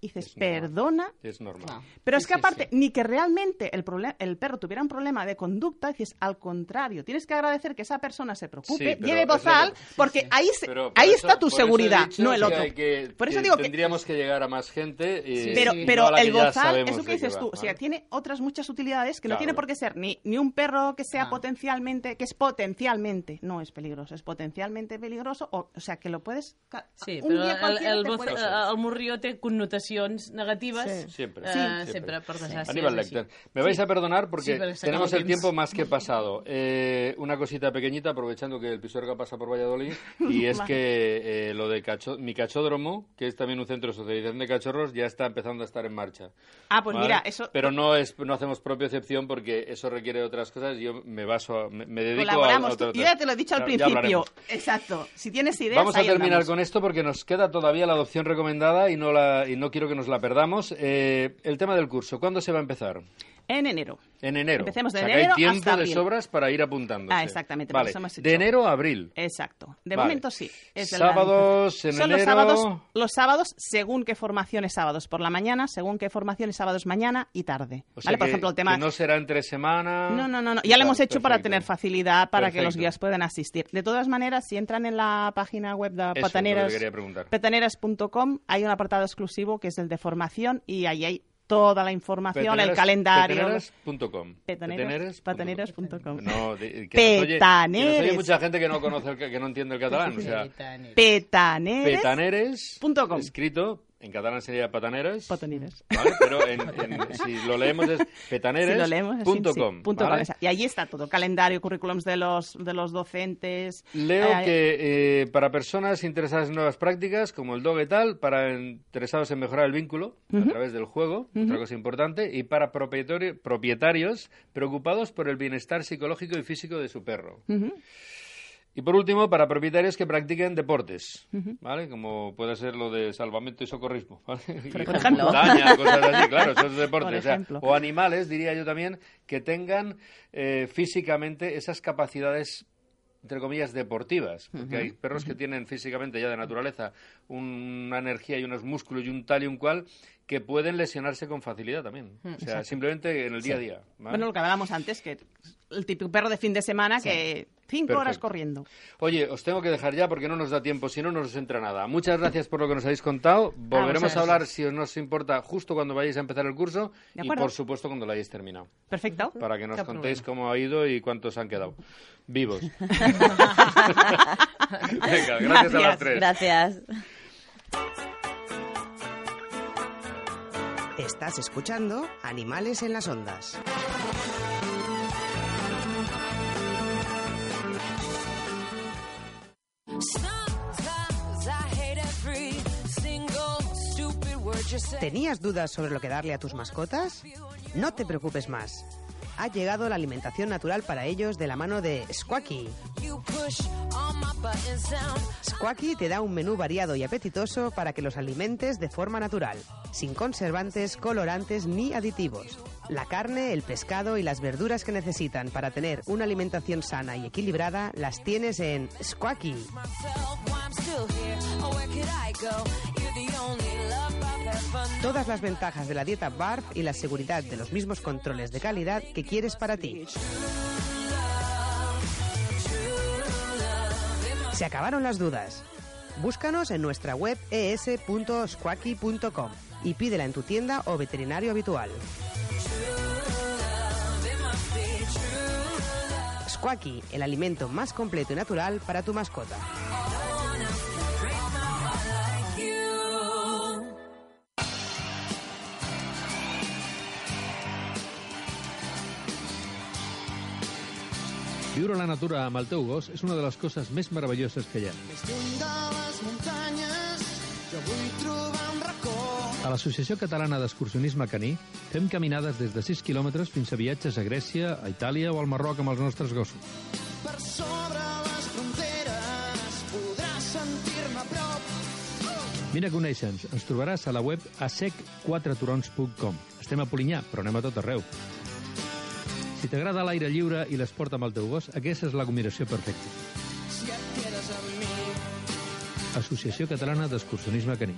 Y dices, perdona, Es normal. pero es que aparte, ni que realmente el, el perro tuviera un problema de conducta, dices, al contrario, tienes que agradecer que esa persona se preocupe, lleve bozal, que- porque ahí, se- Pero por ahí eso- está tu eso seguridad, dicho no el otro. que- por eso que digo que tendríamos que llegar a más gente. Y, pero, y pero no a la el bozal sabemos es lo que dices va, tú, o sea, ¿vale? tiene otras muchas utilidades que no tiene por qué ser ni, ni un perro que sea potencialmente, que es potencialmente, no es peligroso, es potencialmente peligroso, o, o sea, que lo puedes... Sí, un però día el, el, el morrió té connotacions negatives. Sí. Siempre. Eh, Sí. sempre, per desgràcia. Aníbal. Lecter. Me vais Sí. a perdonar porque tenemos el tiempo más que [laughs] pasado. Eh, una cosita pequeñita, aprovechando que el Pisuerga pasa por Valladolid, y [laughs] es que eh, lo de cacho- mi cachódromo, que es también un centro de socialización de cachorros, ya está empezando a estar en marcha. Ah, pues ¿vale? mira, eso... Pero no es no hacemos propiocepción porque eso requiere otras cosas. Yo me baso, a- me, me dedico a, a Colaboramos. otra- Tú- yo ya te lo he dicho al principio. Exacto. Si tienes ideas, Vamos a terminar andamos. con esto porque nos queda todavía la adopción recomendada y no la y no quiero que nos la perdamos. Eh, el tema del curso, ¿cuándo se va a empezar? En enero. En enero. Empecemos de O sea, que enero hay tiempo hasta de sobras para ir apuntándose. Ah, exactamente, Vale. De enero a abril. Exacto. De Vale. momento sí. Es Sábados en Son los enero. sábados, los sábados según qué formaciones sábados por la mañana, según qué formaciones sábados mañana y tarde. O sea ¿Vale? Por ejemplo, el tema... que no será entre semana. No, no, no, no. Ya lo hemos hecho para tener facilidad para que los guías puedan asistir. De todas maneras, si entran en la página web de Eso Pataneras, petaneras.com, hay un apartado exclusivo que es el de formación y ahí hay toda la información, el Petaneras- calendario. petaneras.com. Petaneras- Petaneras.com. No, de- que nos oye- que nos oye Petaneres. mucha gente que no conoce el, que no entiende el catalán. O sea, Petaneres. petaneres, escrito en catalán sería pataneres. Pataneres. ¿vale? Pero en- en- si lo leemos es petaneres.com. Sí, punto com, ¿vale? Y allí está todo, calendario, currículums de los, de los docentes. Leo Eh, que eh, para personas interesadas en nuevas prácticas, como el dog y tal, para interesados en mejorar el vínculo a través del juego, otra cosa importante, y para propietario- propietarios preocupados por el bienestar psicológico y físico de su perro. Ujú. Y por último, para propietarios que practiquen deportes. ¿vale? Como puede ser lo de salvamento y socorrismo, ¿vale? Por [laughs] ejemplo. montaña, cosas así, claro, eso es [laughs] deporte. Por o, sea, o animales, diría yo también, que tengan eh, físicamente esas capacidades entre comillas, deportivas, porque hay perros que tienen físicamente ya de naturaleza una energía y unos músculos y un tal y un cual que pueden lesionarse con facilidad también. Mm, o sea, exacto. simplemente en el día a día. ¿vale? Bueno, lo que hablábamos antes, que el típico perro de fin de semana Sí. que cinco horas corriendo. Oye, os tengo que dejar ya porque no nos da tiempo, si no, no nos entra nada. Muchas gracias por lo que nos habéis contado. Volveremos muchas a hablar, gracias. si os nos importa, justo cuando vayáis a empezar el curso y, por supuesto, cuando lo hayáis terminado. Perfecto. Para que nos Qué contéis problema. cómo ha ido y cuántos han quedado vivos. [laughs] Venga, gracias, a las tres. Gracias. Estás escuchando Animales en las Ondas. ¿Tenías dudas sobre lo que darle a tus mascotas? No te preocupes más. Ha llegado la alimentación natural para ellos de la mano de Squacky. Squacky te da un menú variado y apetitoso para que los alimentes de forma natural, sin conservantes, colorantes ni aditivos. La carne, el pescado y las verduras que necesitan para tener una alimentación sana y equilibrada las tienes en Squacky. Todas las ventajas de la dieta BARF y la seguridad de los mismos controles de calidad que quieres para ti. Se acabaron las dudas. Búscanos en nuestra web es.squacky.com y pídela en tu tienda o veterinario habitual. Squacky, el alimento más completo y natural para tu mascota. Viure a la natura amb el teu gos és una de les coses més meravelloses que hi ha. Més lluny de les muntanyes, jo vull trobar un racó A l'Associació Catalana d'Excursionisme Caní fem caminades des de 6 quilòmetres fins a viatges a Grècia, a Itàlia o al Marroc amb els nostres gossos. Per sobre les fronteres podràs sentir-me a prop. Vine a conèixer-nos. Ens trobaràs a la web asec4turons.com. Estem a Polinyà, però anem a tot arreu. Si t'agrada l'aire lliure i l'esport amb el teu gos, aquesta és la combinació perfecta. Si et quedes amb mi, Associació Catalana d'Excursionisme Caní.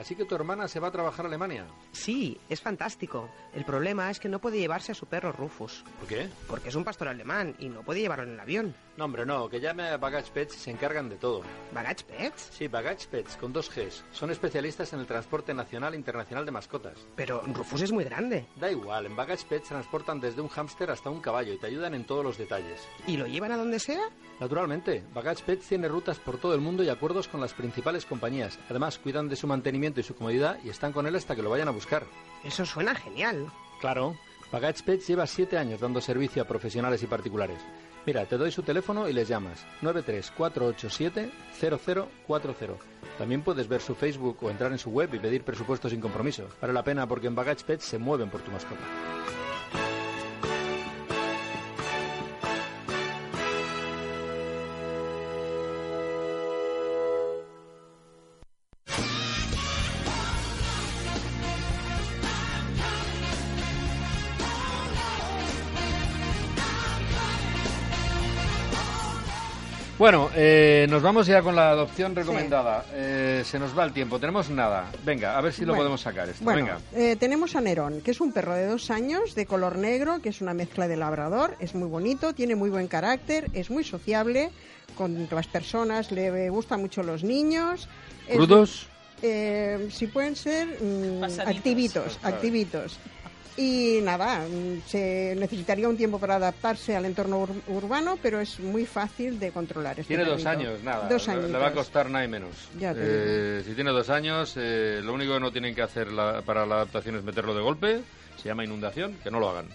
Así que tu hermana se va a trabajar a Alemania. Sí, es fantástico. El problema es que no puede llevarse a su perro Rufus, ¿Por qué? porque es un pastor alemán y no puede llevarlo en el avión. No, hombre, no, que llame a Baggage Pets y se encargan de todo. ¿Baggage Pets? Sí, Baggage Pets, con dos Gs. Son especialistas en el transporte nacional e internacional de mascotas. Pero Rufus es muy grande. Da igual, en Baggage Pets transportan desde un hámster hasta un caballo y te ayudan en todos los detalles. ¿Y lo llevan a donde sea? Naturalmente, Baggage Pets tiene rutas por todo el mundo y acuerdos con las principales compañías. Además, cuidan de su mantenimiento y su comodidad y están con él hasta que lo vayan a buscar. Eso suena genial. Claro. Baggage Pets lleva siete años dando servicio a profesionales y particulares. Mira, te doy su teléfono y les llamas. 93487-0040. También puedes ver su Facebook o entrar en su web y pedir presupuestos sin compromiso. Vale la pena porque en Baggage Pets se mueven por tu mascota. Bueno, eh, nos vamos ya con la adopción recomendada. Eh, se nos va el tiempo, tenemos nada. Venga, a ver si lo Bueno, podemos sacar esto. Bueno, Venga. eh, tenemos a Nerón, que es un perro de dos años, de color negro, que es una mezcla de labrador, es muy bonito, tiene muy buen carácter, es muy sociable con las personas, le gustan mucho los niños. ¿Crudos? eh, si pueden ser mm, Pasaditos. activitos, Claro. activitos. Y nada, mm, se necesitaría un tiempo para adaptarse al entorno ur- urbano, pero es muy fácil de controlar. Este Tiene dos años, nada. Dos le- le va a costar nada y menos. Ya Eh, si tiene dos años, eh, lo único que no tienen que hacer la- para la adaptación es meterlo de golpe. Se llama inundación, que no lo hagan.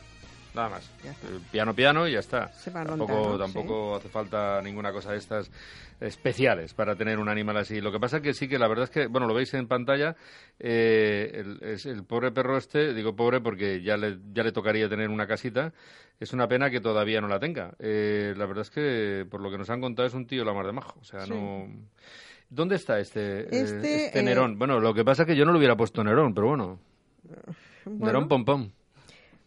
Nada más. Eh, piano, piano y ya está. Se va tampoco lontano, tampoco hace falta ninguna cosa de estas especiales para tener un animal así. Lo que pasa que sí que la verdad es que, bueno, lo veis en pantalla, eh, el, es el pobre perro este, digo pobre porque ya le, ya le tocaría tener una casita, es una pena que todavía no la tenga. Eh, la verdad es que, por lo que nos han contado, es un tío la mar de majo. O sea, Sí. no... ¿Dónde está este, eh, Este, este eh, Nerón? Bueno, lo que pasa es que yo no le hubiera puesto Nerón, pero bueno. Bueno, Nerón Pom Pom.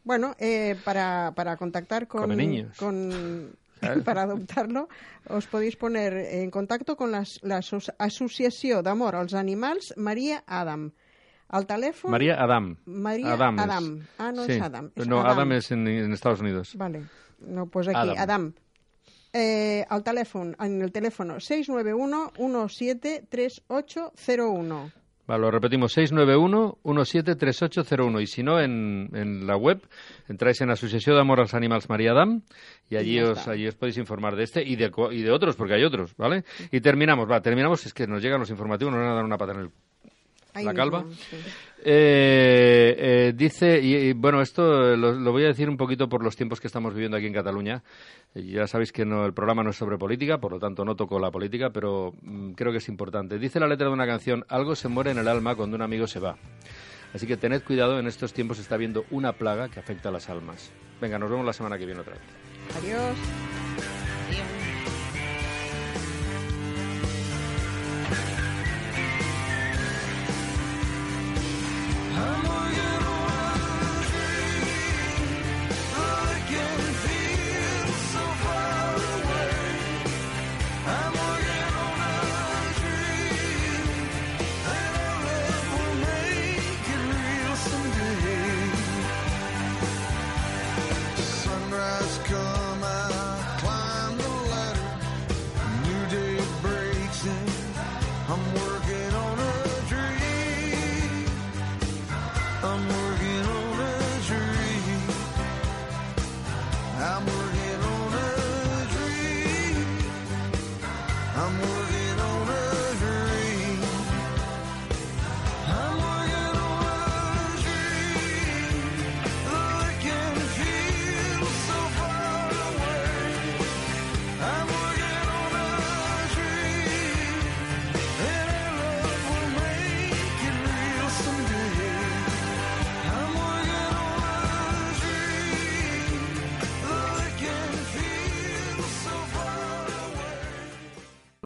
Bueno, eh, para, para contactar con, Come niños. con- [laughs] [laughs] para adoptarlo, os podéis poner en contacto con las, la Asso- Associació d'Amor als Animals Maria Adam. Al teléfono... María Adam. María Adam. Adam. Ah, no Sí. es Adam. no, Adam. Adam es en, en Estados Unidos. Vale. No, pues aquí, Adam. Adam. Eh, al teléfono, en el teléfono 691-173801. Vale, lo repetimos, 691-173801. Y si no, en, en la web entráis en Asociación de Amor a los Animals María Adam y allí os, allí os podéis informar de este y de, y de otros, porque hay otros, ¿vale? Y terminamos, va, terminamos, es que nos llegan los informativos, nos van a dar una pata en el ¿La calva? sí. Eh, eh, dice, y, y, bueno, esto lo, lo voy a decir un poquito por los tiempos que estamos viviendo aquí en Cataluña. Ya sabéis que no, el programa no es sobre política, por lo tanto no toco la política, pero mm, creo que es importante. Dice la letra de una canción, algo se muere en el alma cuando un amigo se va. Así que tened cuidado, en estos tiempos está habiendo una plaga que afecta a las almas. Venga, nos vemos la semana que viene otra vez. Adiós. Adiós. Amor